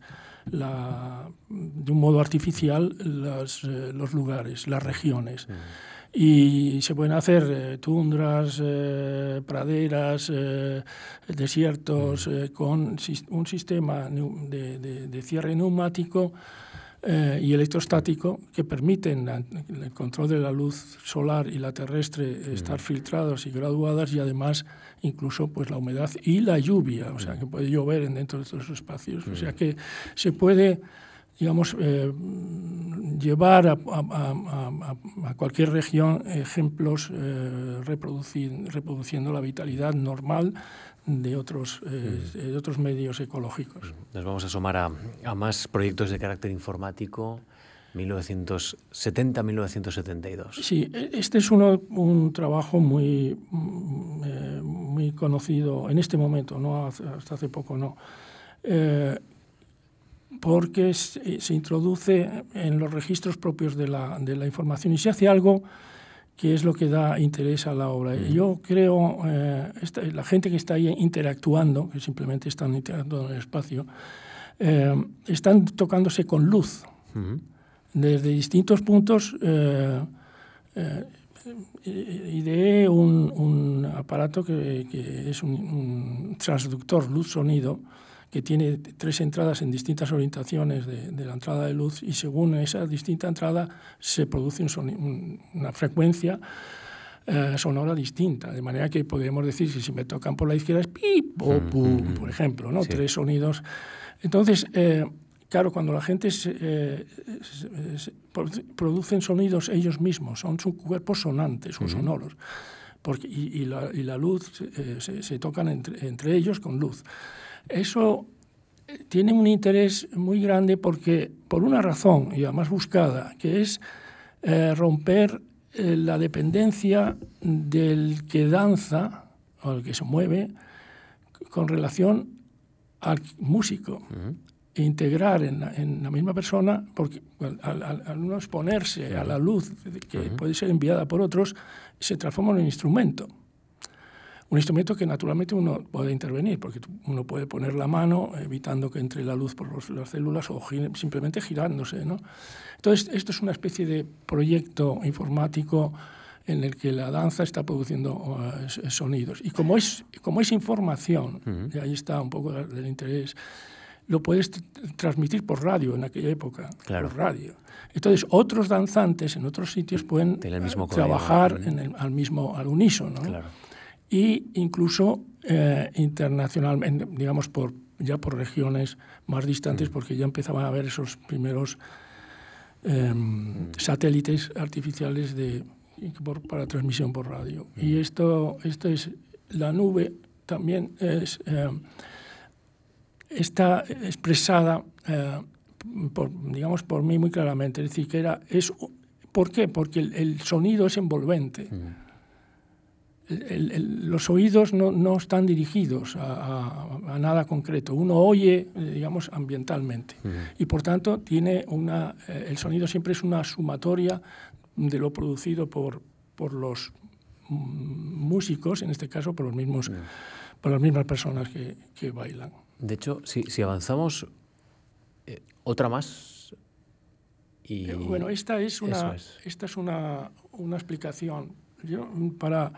la, de un modo artificial las, eh, los lugares, las regiones. Y se pueden hacer eh, tundras, eh, praderas, desiertos, con un sistema de, de, de cierre neumático y electrostático que permiten el control de la luz solar y la terrestre estar filtradas y graduadas y además incluso pues la humedad y la lluvia, o sea que puede llover dentro de estos espacios, o sea que se puede digamos, eh, llevar a, a, a, a, cualquier región ejemplos eh, reproduciendo la vitalidad normal de otros, eh, de otros medios ecológicos. Nos vamos a asomar a más proyectos de carácter informático. 1970-1972. Sí, este es uno, un trabajo muy, eh, muy conocido en este momento, no hasta hace poco no, eh, porque se, se, introduce en los registros propios de la, de la información y se hace algo que es lo que da interés a la obra. Mm. Yo creo, eh, esta, la gente que está ahí interactuando, que simplemente están interactuando en el espacio, eh, están tocándose con luz. Mm. Desde distintos puntos eh, eh ideé un, un aparato que, que es un, un transductor luz-sonido, que tiene tres entradas en distintas orientaciones de, de, la entrada de luz y según esa distinta entrada se produce un sonido, una frecuencia eh, sonora distinta, de manera que podríamos decir que si me tocan por la izquierda es pip o pum, mm, por ejemplo, ¿no? Sí. tres sonidos. Entonces, eh, claro, cuando la gente se, eh, se, se, producen sonidos ellos mismos, son sus cuerpos sonantes, son uh -huh. sonoros, porque, y, y, la, y la luz eh, se, tocan entre, entre ellos con luz. Eso tiene un interés muy grande porque, por una razón, y además buscada, que es eh, romper eh, la dependencia del que danza o el que se mueve con relación al músico. Uh -huh. E integrar en la, en la, misma persona, porque al, al, al no exponerse a la luz que uh -huh. puede ser enviada por otros, se transforma en un instrumento un instrumento que naturalmente uno puede intervenir, porque uno puede poner la mano evitando que entre la luz por los, las células o gire, simplemente girándose. ¿no? Entonces, esto es una especie de proyecto informático en el que la danza está produciendo uh, sonidos. Y como es, como es información, uh -huh. y ahí está un poco del interés, lo puedes transmitir por radio en aquella época, claro. por radio. Entonces, otros danzantes en otros sitios pueden trabajar en el, al mismo, al unísono. ¿no? Claro y incluso eh, internacionalmente, digamos, por, ya por regiones más distantes, mm. porque ya empezaban a haber esos primeros em, satélites artificiales de, para transmisión por radio. Y esto, esto es la nube, también es, em, está expresada, eh, por, digamos, por mí muy claramente. Es decir, que era, es, ¿por qué? Porque el, sonido es envolvente los oídos no, están dirigidos a, nada concreto. Uno oye, eh, digamos, ambientalmente. Y por tanto, tiene una, eh, el sonido siempre es una sumatoria de lo producido por, por los músicos, en este caso por, los mismos, por las mismas personas que, bailan. De hecho, si, si avanzamos, eh, otra más. Y... bueno, esta es una, Esta es una, una explicación. Yo, para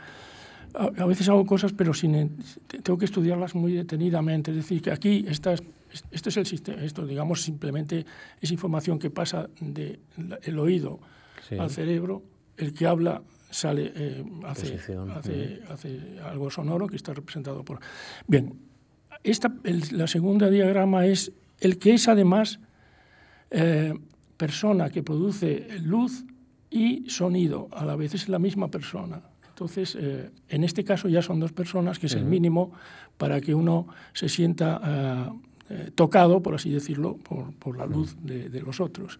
a, veces hago cosas, pero sin, tengo que estudiarlas muy detenidamente. Es decir, que aquí está, esto es el sistema, esto digamos simplemente es información que pasa del el oído al cerebro, el que habla sale, eh, hace, hace, hace, algo sonoro que está representado por... Bien, esta, la segunda diagrama es el que es además eh, persona que produce luz y sonido, a la vez es la misma persona. Entonces, eh, en este caso ya son dos personas, que es el mínimo para que uno se sienta eh, tocado, por así decirlo, por, la luz de, los otros.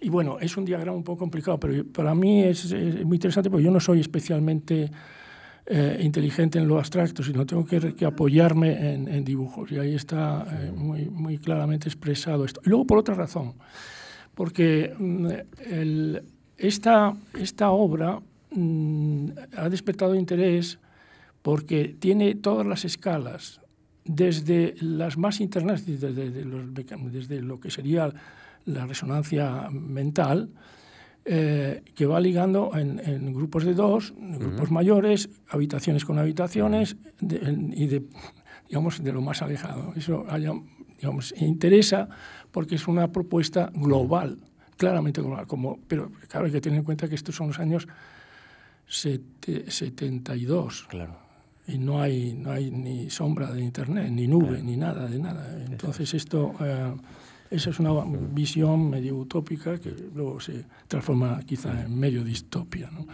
Y bueno, es un diagrama un poco complicado, pero para mí es, muy interesante porque yo no soy especialmente inteligente en lo abstracto, sino tengo que, apoyarme en, dibujos. Y ahí está muy, muy claramente expresado esto. Y luego por otra razón, porque mm, esta, esta obra Mm, ha despertado interés porque tiene todas las escalas, desde las más internas, desde, desde lo que sería la resonancia mental, eh, que va ligando en, grupos de dos, grupos mayores, habitaciones con habitaciones y de, digamos, de lo más alejado. Eso digamos, interesa porque es una propuesta global, claramente global. Como, pero claro, hay que tener en cuenta que estos son los años 72. Claro. Y no hay, no hay ni sombra de Internet, ni nube, ni nada de nada. Entonces esto, eh, esa es una visión medio utópica que luego se transforma quizá en medio distopia. ¿no?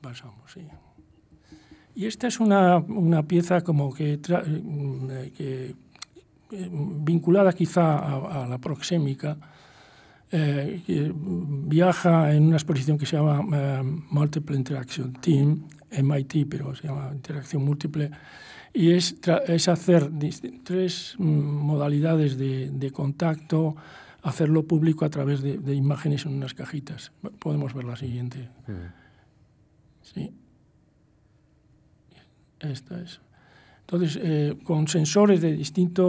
Pasamos, sí. Y esta es una, una pieza como que, eh, que eh, vinculada quizá a, a la proxémica, eh, viaja en una exposición que se llama eh, Multiple Interaction Team, MIT, pero se llama Interacción Múltiple, y es, es hacer tres mm, modalidades de, de, contacto, hacerlo público a través de, de, imágenes en unas cajitas. Podemos ver la siguiente. Mm. Sí. Esta es. Entonces, eh, con sensores de distinto,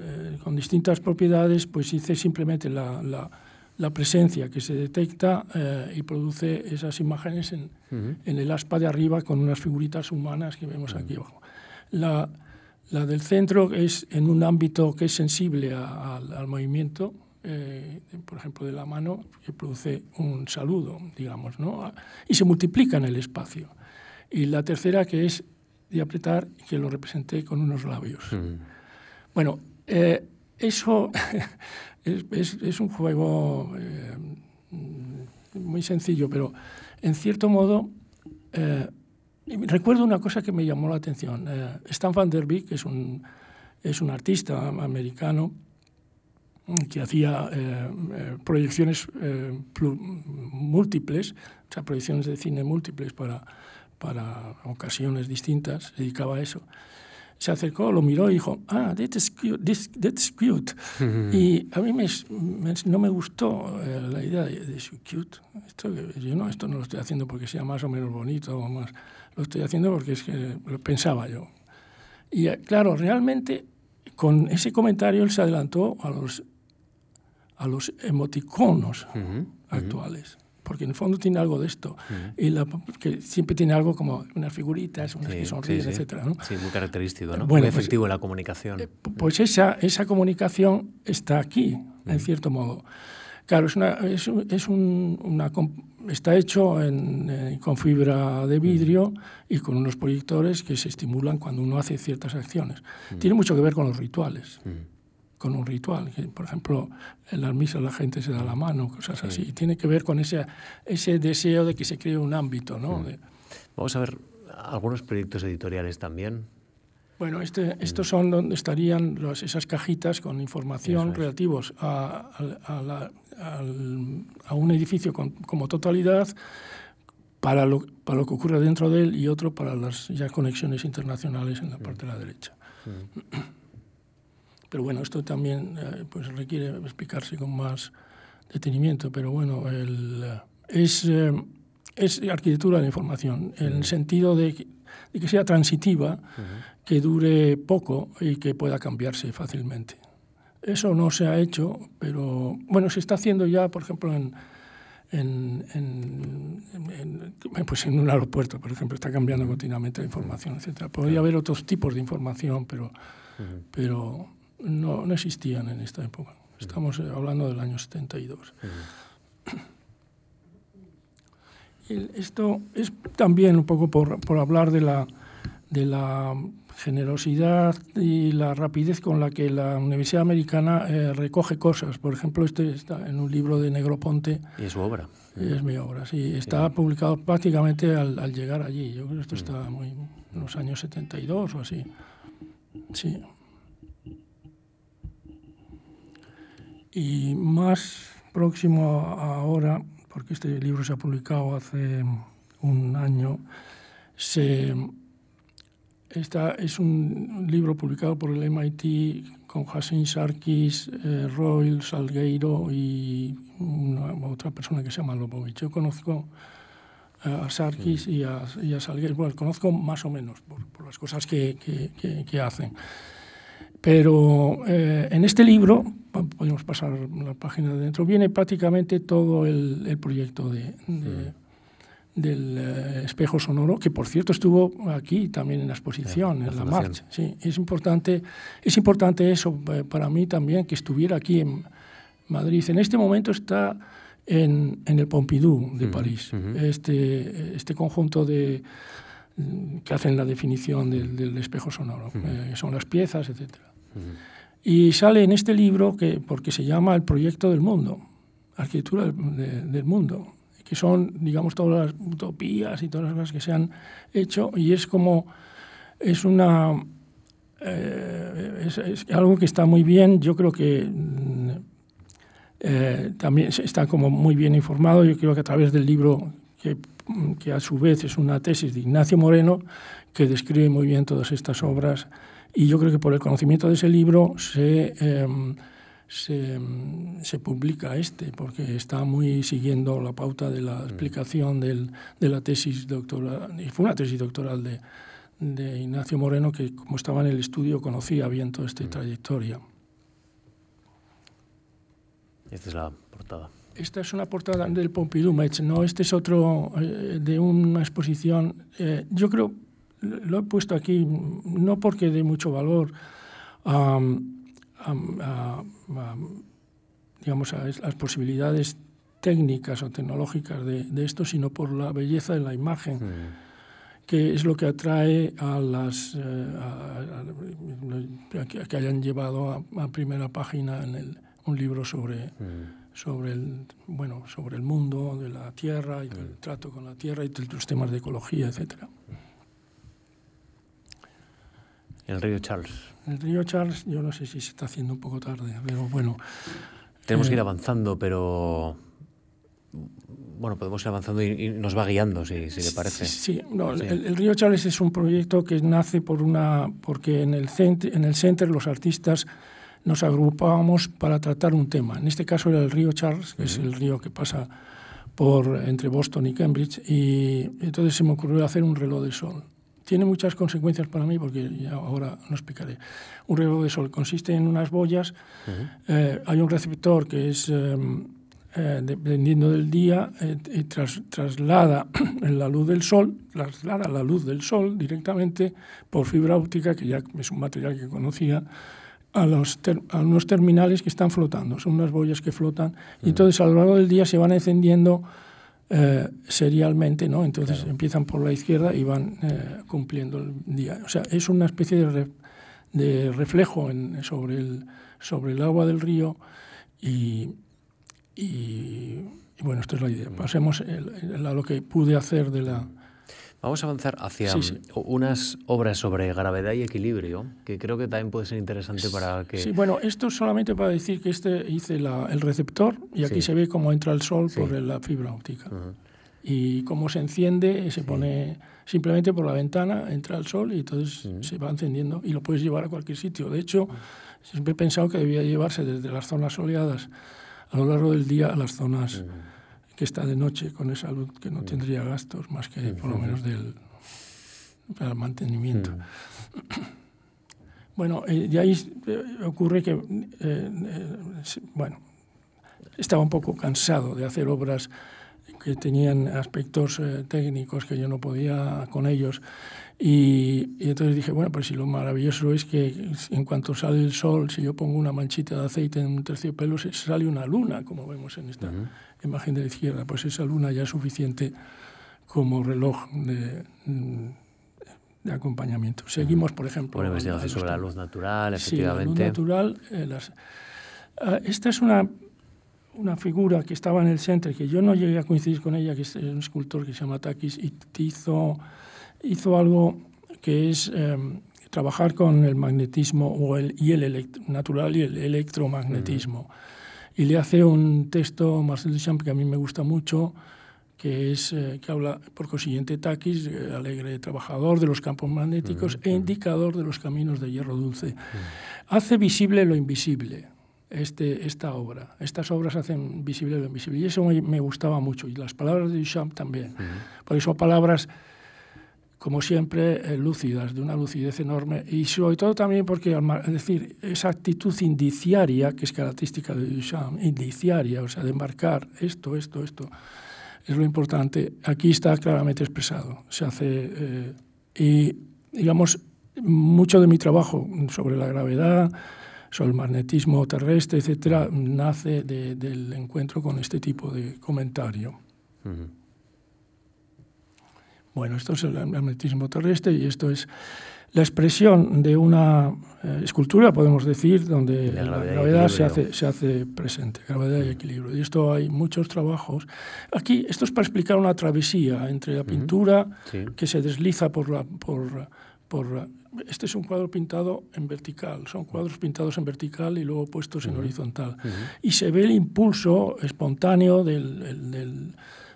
eh, con distintas propiedades, pues hice simplemente la, la, presencia que se detecta eh, y produce esas imágenes en, en, el aspa de arriba con unas figuritas humanas que vemos aquí abajo. La, la, del centro es en un ámbito que es sensible al movimiento, por ejemplo, de la mano, que produce un saludo, digamos, ¿no? y se multiplica en el espacio. Y la tercera, que es de apretar que lo representé con unos labios. Mm. Bueno, eh, eso es, es, un juego eh, muy sencillo, pero en cierto modo eh, recuerdo una cosa que me llamó la atención. Stan Van Der Beek es un, es un artista americano que hacía proyecciones múltiples, o sea, proyecciones de cine múltiples para para ocasiones distintas, dedicaba a eso. Se acercó, lo miró y dijo, ah, that's cute. that's cute. Y a mí me, no me gustó eh, la idea de, de cute. Esto, yo no, esto no lo estoy haciendo porque sea más o menos bonito, o más, lo estoy haciendo porque es que lo pensaba yo. Y eh, claro, realmente con ese comentario él se adelantó a los, a los emoticonos actuales porque en el fondo tiene algo de esto, y la, que siempre tiene algo como unas figuritas, unas que sonríen, etcétera. ¿no? Sí, muy característico, ¿no? muy pues, efectivo en la comunicación. Eh, pues esa, esa comunicación está aquí, en cierto modo. Claro, es una, es, es un, una, está hecho en, eh, con fibra de vidrio y con unos proyectores que se estimulan cuando uno hace ciertas acciones. Tiene mucho que ver con los rituales con un ritual. Que, por ejemplo, en las misas la gente se da la mano, cosas así. tiene que ver con ese, ese deseo de que se cree un ámbito. ¿no? Vamos a ver algunos proyectos editoriales también. Bueno, este, estos son donde estarían esas cajitas con información relativos a, a, un edificio como totalidad para lo, para lo que ocurre dentro de él y otro para las ya conexiones internacionales en la parte de la derecha. Pero bueno, esto también eh, pues requiere explicarse con más detenimiento, pero bueno, el, es, eh, es arquitectura de la información, en el sentido de de que sea transitiva, que dure poco y que pueda cambiarse fácilmente. Eso no se ha hecho, pero bueno, se está haciendo ya, por ejemplo, en, en, en, pues en un aeropuerto, por ejemplo, está cambiando continuamente la información, etc. Podría haber otros tipos de información, pero, pero no, no, existían en esta época. Estamos hablando del año 72. Esto es también un poco por, por hablar de la, de la generosidad y la rapidez con la que la Universidad Americana eh, recoge cosas. Por ejemplo, este está en un libro de Negroponte. Y es su obra. es mi obra, sí. Está publicado prácticamente al, al, llegar allí. Yo creo que esto está muy, en los años 72 o así. Sí. Y más próximo ahora porque este libro se ha publicado hace un año, se, esta es un libro publicado por el MIT con Hassan Sarkis, eh, Royal Salgueiro y otra persona que se llama Lobovich. Yo conozco a Sarkis y a, y a Salgueiro, bueno, conozco más o menos por, por las cosas que, que, que hacen. Pero eh, en este libro, podemos pasar la página de dentro, viene prácticamente todo el, el proyecto de, del eh, espejo sonoro, que por cierto estuvo aquí también en la exposición, en la marcha. Sí, es importante, es importante eso eh, para mí también, que estuviera aquí en Madrid. En este momento está en, en el Pompidou de París, este, este conjunto de que hacen la definición del, del espejo sonoro, son las piezas, etcétera. Y sale en este libro que, porque se llama El proyecto del mundo, arquitectura del, mundo, que son, digamos, todas las utopías y todas las cosas que se han hecho, y es como, es una, eh, es, algo que está muy bien, yo creo que eh, también está como muy bien informado, yo creo que a través del libro, que, que a su vez es una tesis de Ignacio Moreno, que describe muy bien todas estas obras, y yo creo que por el conocimiento de ese libro se, em, em, se, publica este, porque está muy siguiendo la pauta de la mm. explicación del, de la tesis doctoral, y fue una tesis doctoral de, de, Ignacio Moreno, que como estaba en el estudio conocía bien toda esta mm. trayectoria. Esta es la portada. Esta es una portada del Pompidou no, este es otro eh, de una exposición. Eh, yo creo, lo he puesto aquí no porque dé mucho valor a, digamos, a las posibilidades técnicas o tecnológicas de, esto, sino por la belleza de la imagen, que es lo que atrae a las eh, que hayan llevado a, primera página en un libro sobre, sobre, el, bueno, sobre el mundo de la tierra y el trato con la tierra y los temas de ecología, etcétera. El río Charles. El río Charles, yo no sé si se está haciendo un poco tarde, pero bueno. Tenemos que ir eh, avanzando, pero bueno, podemos ir avanzando y, nos va guiando, si, si le parece. Sí, no, El, río Charles es un proyecto que nace por una, porque en el, center, en el center los artistas nos agrupábamos para tratar un tema. En este caso era el río Charles, que es el río que pasa por entre Boston y Cambridge, y entonces se me ocurrió hacer un reloj de sol tiene muchas consecuencias para mí porque ya ahora no explicaré. Un reloj de sol consiste en unas boyas, eh, hay un receptor que es, eh, eh, dependiendo del día, traslada la luz del sol, traslada la luz del sol directamente por fibra óptica, que ya es un material que conocía, a, los a unos terminales que están flotando, son unas boyas que flotan, y entonces a lo largo del día se van encendiendo eh, serialmente, ¿no? Entonces empiezan por la izquierda y van eh, cumpliendo el día. O sea, es una especie de, de reflejo sobre, el, sobre el agua del río y, y, bueno, esta es la idea. Pasemos a lo que pude hacer de la... Vamos a avanzar hacia unas obras sobre gravedad y equilibrio, que creo que también puede ser interesante para que... Sí, bueno, esto solamente para decir que este hice el receptor y aquí se ve cómo entra el sol por la fibra óptica. Y cómo se enciende, se pone simplemente por la ventana, entra el sol y entonces se va encendiendo y lo puedes llevar a cualquier sitio. De hecho, siempre he pensado que debía llevarse desde las zonas soleadas a lo largo del día a las zonas que está de noche con esa luz que no tendría gastos más que por lo menos del para mantenimiento. Bueno, eh, de ahí eh, ocurre que, eh, bueno, estaba un poco cansado de hacer obras que tenían aspectos técnicos que yo no podía con ellos. Y, entonces dije, bueno, pues si lo maravilloso es que en cuanto sale el sol, si yo pongo una manchita de aceite en un terciopelo, se sale una luna, como vemos en esta imagen de la izquierda. Pues esa luna ya es suficiente como reloj de, de acompañamiento. Seguimos, por ejemplo... Una investigación sobre la luz natural, efectivamente. Sí, la luz natural. Eh, las, ah, esta es una, una figura que estaba en el centro, que yo no llegué a coincidir con ella, que es un escultor que se llama Takis, y hizo hizo algo que es em, trabajar con el magnetismo o el, y el natural y el electromagnetismo. Y le hace un texto Marcel Duchamp que a mí me gusta mucho, que, es, eh, que habla por consiguiente Takis, eh, alegre trabajador de los campos magnéticos e indicador de los caminos de hierro dulce. Hace visible lo invisible. Este, esta obra. Estas obras hacen visible lo invisible. Y eso me, gustaba mucho. Y las palabras de Duchamp también. Por eso palabras como siempre, eh, lúcidas, de una lucidez enorme, y sobre todo también porque, es decir, esa actitud indiciaria, que es característica de Duchamp, indiciaria, o sea, de marcar esto, esto, esto, es lo importante. Aquí está claramente expresado. Se hace, eh, y, digamos, mucho de mi trabajo sobre la gravedad, sobre el magnetismo terrestre, etcétera, nace del encuentro con este tipo de comentario. Bueno, esto es el magnetismo terrestre y esto es la expresión de una eh, escultura, podemos decir, donde la, gravedad, se, hace, se hace presente, gravedad y equilibrio. Y esto hay muchos trabajos. Aquí, esto es para explicar una travesía entre la pintura que se desliza por la... Por, por, este es un cuadro pintado en vertical, son cuadros pintados en vertical y luego puestos en horizontal. Y se ve el impulso espontáneo del, del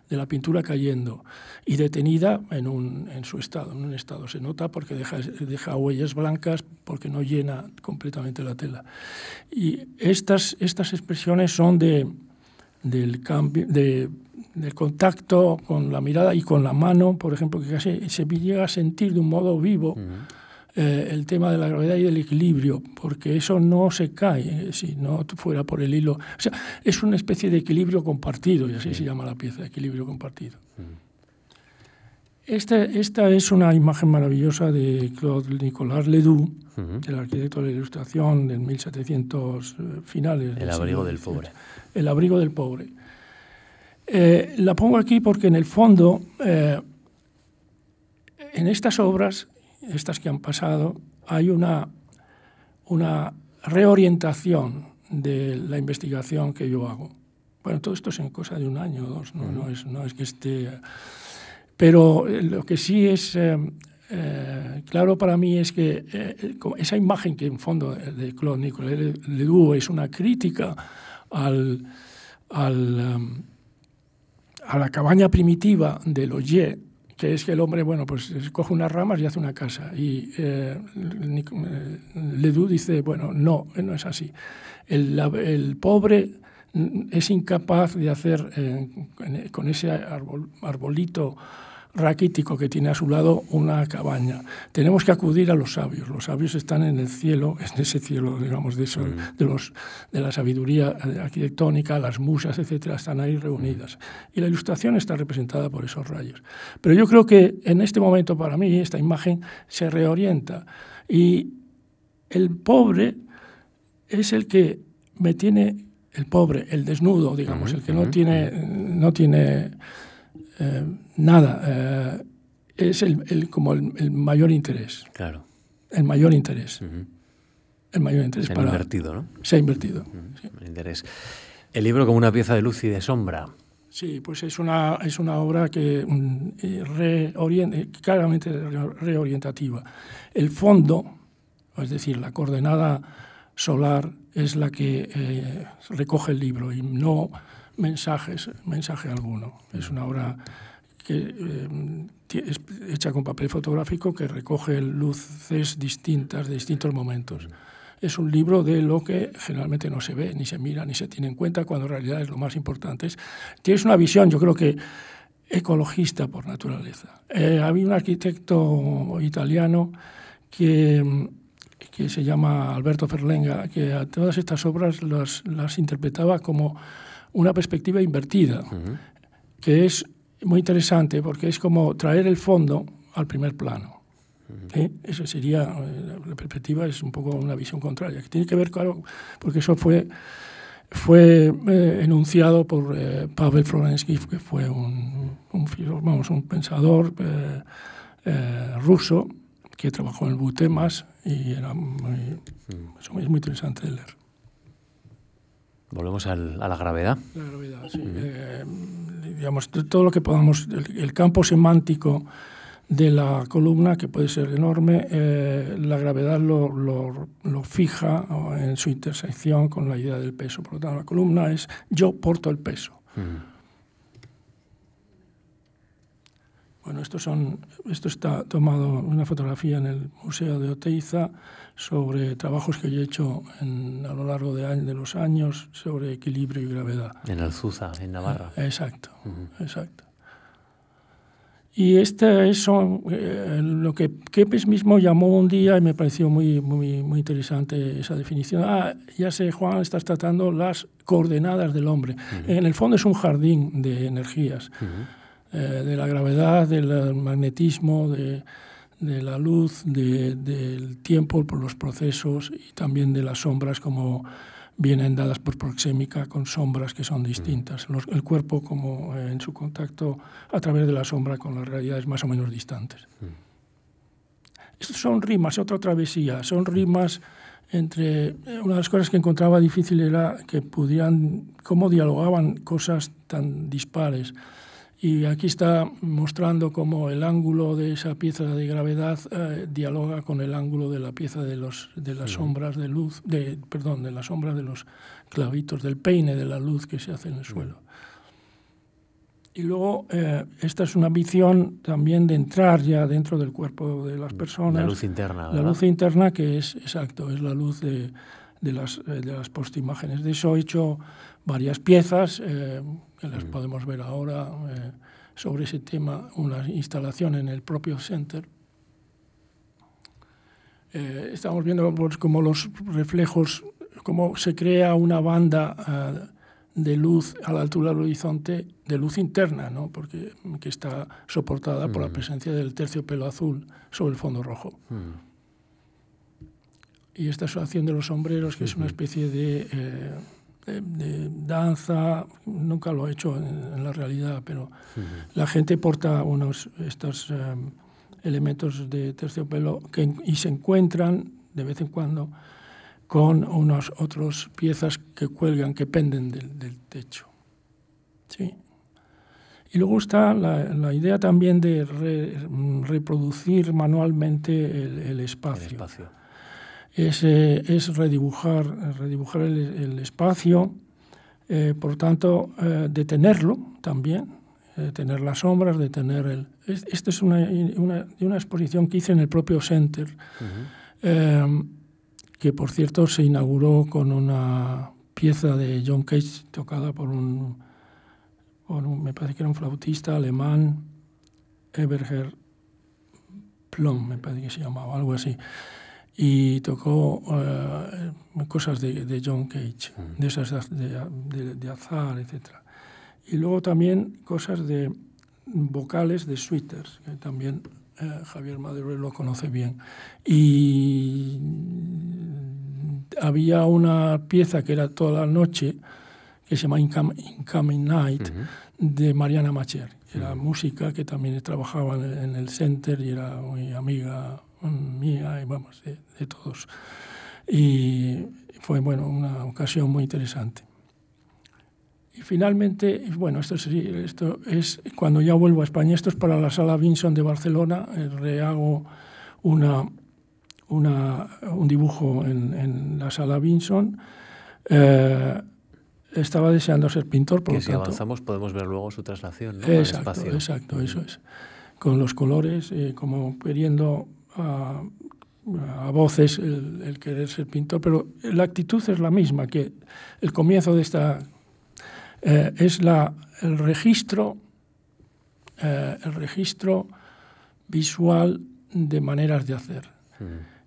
de la pintura cayendo y detenida en, un, en su estado, en un estado. Se nota porque deja, deja huellas blancas, porque no llena completamente la tela. Y estas, estas expresiones son de, del, cambio, de, del contacto con la mirada y con la mano, por ejemplo, que casi se llega a sentir de un modo vivo. Eh, el tema de la gravedad y del equilibrio, porque eso no se cae eh, si no fuera por el hilo. O sea, es una especie de equilibrio compartido, y así se llama la pieza, equilibrio compartido. Esta, esta, es una imagen maravillosa de Claude Nicolas Ledoux, el arquitecto de la Ilustración del 1700 eh, finales. El abrigo del pobre. El abrigo del pobre. la pongo aquí porque en el fondo, en estas obras, estas que han pasado, hay una, una reorientación de la investigación que yo hago. Bueno, todo esto es en cosa de un año o dos, no, no, es, no es que esté... Pero eh, lo que sí es eh, eh, claro para mí es que esa imagen que en fondo de Claude Nicolas Ledoux es una crítica al, al, a la cabaña primitiva de Loyer, que es que el hombre, bueno, pues coge unas ramas y hace una casa. Y eh, eh Ledoux dice, bueno, no, no es así. El, pobre es incapaz de hacer eh, con ese arbolito raquítico que tiene a su lado una cabaña. Tenemos que acudir a los sabios. Los sabios están en el cielo, en ese cielo, digamos, de, eso, mm. de, los, de la sabiduría arquitectónica, las musas, etcétera, están ahí reunidas. Y la ilustración está representada por esos rayos. Pero yo creo que en este momento, para mí, esta imagen se reorienta. Y el pobre es el que me tiene, el pobre, el desnudo, digamos, el que no tiene, no tiene eh, nada, eh, es el, como el, mayor interés. Claro. El mayor interés. el mayor interés. Se ha para- invertido, ¿no? Se ha invertido. sí. El interés. El libro como una pieza de luz y de sombra. Sí, pues es una, es una obra que mm, eh, reorien- eh, claramente re- reorientativa. El fondo, es decir, la coordenada solar, es la que eh, recoge el libro y no mensajes, mensaje alguno. Es una obra eh, hecha con papel fotográfico que recoge luces distintas de distintos momentos. Es un libro de lo que generalmente no se ve, ni se mira, ni se tiene en cuenta, cuando en realidad es lo más importante. Es- tienes una visión, yo creo que ecologista por naturaleza. Eh, había un arquitecto italiano que, que se llama Alberto Ferlenga, que a todas estas obras las, las interpretaba como una perspectiva invertida, que es muy interesante porque es como traer el fondo al primer plano. ¿sí? Esa sería, eh, la perspectiva es un poco una visión contraria, que tiene que ver, claro, porque eso fue, fue eh, enunciado por eh, Pavel Florensky, que fue un, un, vamos, un pensador eh, eh, ruso que trabajó en el Butemas y era muy, es muy interesante de leer. Volvemos al- a la gravedad. La gravedad, sí. Eh, digamos, todo lo que podamos, el, el campo semántico de la columna, que puede ser enorme, eh, la gravedad lo, lo- lo fija en su intersección con la idea del peso. Por lo tanto, la columna es yo porto el peso. Bueno, esto, son, esto está tomado una fotografía en el Museo de Oteiza sobre trabajos que yo he hecho en- a lo largo de, los años sobre equilibrio y gravedad. En Alzuza, en Navarra. Exacto, exacto. Y este es son, eh, lo que Kepes mismo llamó un día y me pareció muy, muy, muy interesante esa definición. Ah, ya sé, Juan, estás tratando las coordenadas del hombre. En el fondo es un jardín de energías, eh, de la gravedad, del magnetismo, de, de la luz, de- del tiempo por los procesos y también de las sombras como vienen dadas por proxémica con sombras que son distintas. Los- el cuerpo como eh, en su contacto a través de la sombra con las realidades más o menos distantes. Estos son rimas, otra travesía, son rimas entre... eh, Una de las cosas que encontraba difícil era que pudieran, cómo dialogaban cosas tan dispares. Y aquí está mostrando cómo el ángulo de esa pieza de gravedad eh, dialoga con el ángulo de la pieza de, los, de las sombras de luz, de, perdón, de las sombras de los clavitos, del peine de la luz que se hace en el suelo. Y luego, eh, esta es una visión también de entrar ya dentro del cuerpo de las personas. La luz interna, La ¿verdad? luz interna que es, exacto, es la luz de, de las, eh, de las postimágenes. De eso he hecho varias piezas, eh, que las podemos ver ahora, eh, sobre ese tema, una instalación en el propio center. Eh, estamos viendo pues, como los reflejos, cómo se crea una banda de luz a la altura del horizonte, de luz interna, ¿no? porque que está soportada por la presencia del terciopelo azul sobre el fondo rojo. Y esta asociación de los sombreros, que es una especie de, eh, de- de danza, nunca lo he hecho en, en la realidad, pero la gente porta unos estos eh, elementos de terciopelo que, y se encuentran de vez en cuando con unas otras piezas que cuelgan, que penden del, del techo. ¿Sí? Y luego está la, la idea también de re- reproducir manualmente el, el El espacio espacio. Es, eh, es redibujar, redibujar el, el espacio, eh, por tanto, eh, detenerlo también, detener las sombras, detener el... es- Esta es una, una, una exposición que hice en el propio Center, eh, que por cierto se inauguró con una pieza de John Cage tocada por un, por un- me parece que era un flautista alemán, Eberhard Plum, me parece que se llamaba, algo así y tocó eh, cosas de, de John Cage, de esas de, de- de azar, etc. Y luego también cosas de vocales de Sweeters, que también eh, Javier Madero lo conoce bien. Y había una pieza que era toda la noche, que se llama Incom- Incoming Night, de Mariana Macher. Era música que también trabajaba en el- en el center y era muy amiga mm, mía y vamos, de, de todos. y fue bueno, una ocasión muy interesante. Y finalmente, bueno, esto, esto es cuando ya vuelvo a España, esto es para la sala Vinson de Barcelona, eh, rehago una, una, un dibujo en, en, la sala Vinson. Eh, estaba deseando ser pintor, por que lo si avanzamos podemos ver luego su traslación ¿no? exacto, Exacto, eso es. Con los colores, eh, como queriendo a, a voces el, el, querer ser pintor, pero la actitud es la misma, que el comienzo de esta... Eh, es la, el registro, eh, el registro visual de maneras de hacer. Mm.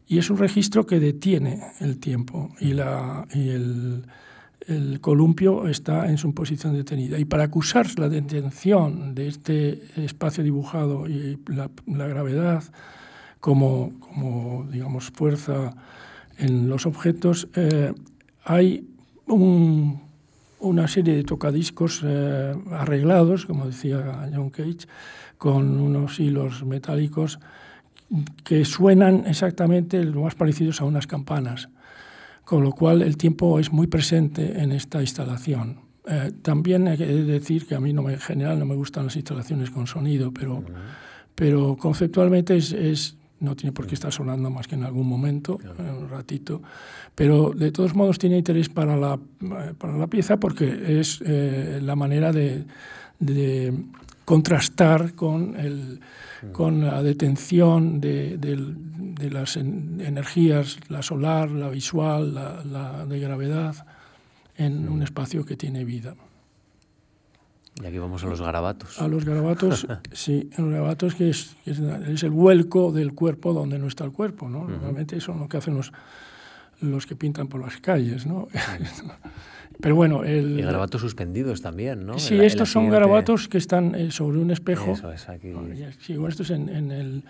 Y es un registro que detiene el tiempo y, la, y el, el columpio está en su posición detenida. Y para acusar la detención de este espacio dibujado y la, la gravedad como, como, digamos, fuerza en los objetos, eh, hay un, una serie de tocadiscos eh, arreglados, como decía John Cage, con unos hilos metálicos que suenan exactamente lo más parecidos a unas campanas, con lo cual el tiempo es muy presente en esta instalación. Eh, también hay que decir que a mí no me, en general no me gustan las instalaciones con sonido, pero, uh -huh. pero conceptualmente es, es, no tiene por qué estar sonando más que en algún momento, claro. un ratito, pero de todos modos tiene interés para la, para la pieza porque es eh, la manera de, de contrastar con el con la detención de, de, de las en, energías, la solar, la visual, la, la, de gravedad, en un espacio que tiene vida. Y aquí vamos a los garabatos. A los garabatos, sí, los garabatos que es, es, es, el vuelco del cuerpo donde no está el cuerpo, ¿no? Uh -huh. Eso es lo que hacen los, los que pintan por las calles, ¿no? Pero bueno, el... Y garabatos suspendidos también, ¿no? Sí, estos son garabatos que están eh, sobre un espejo. Eso es, aquí. Sí, bueno, esto es en, en el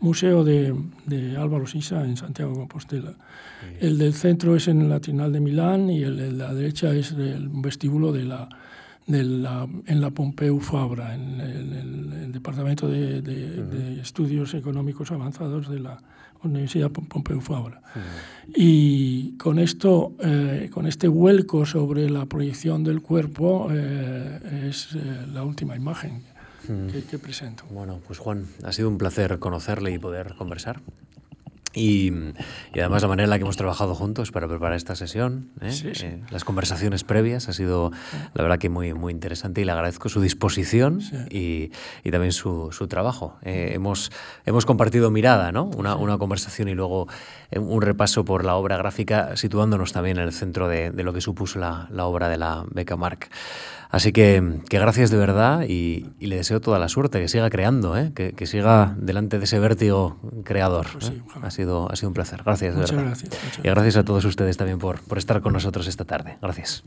Museo de, de, Álvaro Sisa, en Santiago de Compostela. Sí. El del centro es en la Trinal de Milán y el de la derecha es el vestíbulo de la, de la, en la Pompeu Fabra, en el, el, el Departamento de, de, uh -huh. de, Estudios Económicos Avanzados de la Universidad Pompeu Fabra. Uh -huh. Y con esto, eh, con este vuelco sobre la proyección del cuerpo, eh, es eh, la última imagen uh -huh. que, que presento. Bueno, pues Juan, ha sido un placer conocerle y poder conversar. Y, y, además la manera en la que hemos trabajado juntos para preparar esta sesión, ¿eh? Sí, sí. Eh, las conversaciones previas, ha sido la verdad que muy, muy interesante y le agradezco su disposición sí. y, y, también su, su trabajo. Eh, hemos, hemos compartido mirada, ¿no? una, una, conversación y luego eh, un repaso por la obra gráfica, situándonos también en el centro de, de lo que supuso la, la, obra de la Beca Marc. Así que, que gracias de verdad y, y, le deseo toda la suerte, que siga creando, ¿eh? que, que siga delante de ese vértigo creador. Pues sí, ¿eh? ha, sido, ha sido un placer. Gracias, muchas de verdad. Gracias, y gracias a todos ustedes también por, por estar con nosotros esta tarde. Gracias.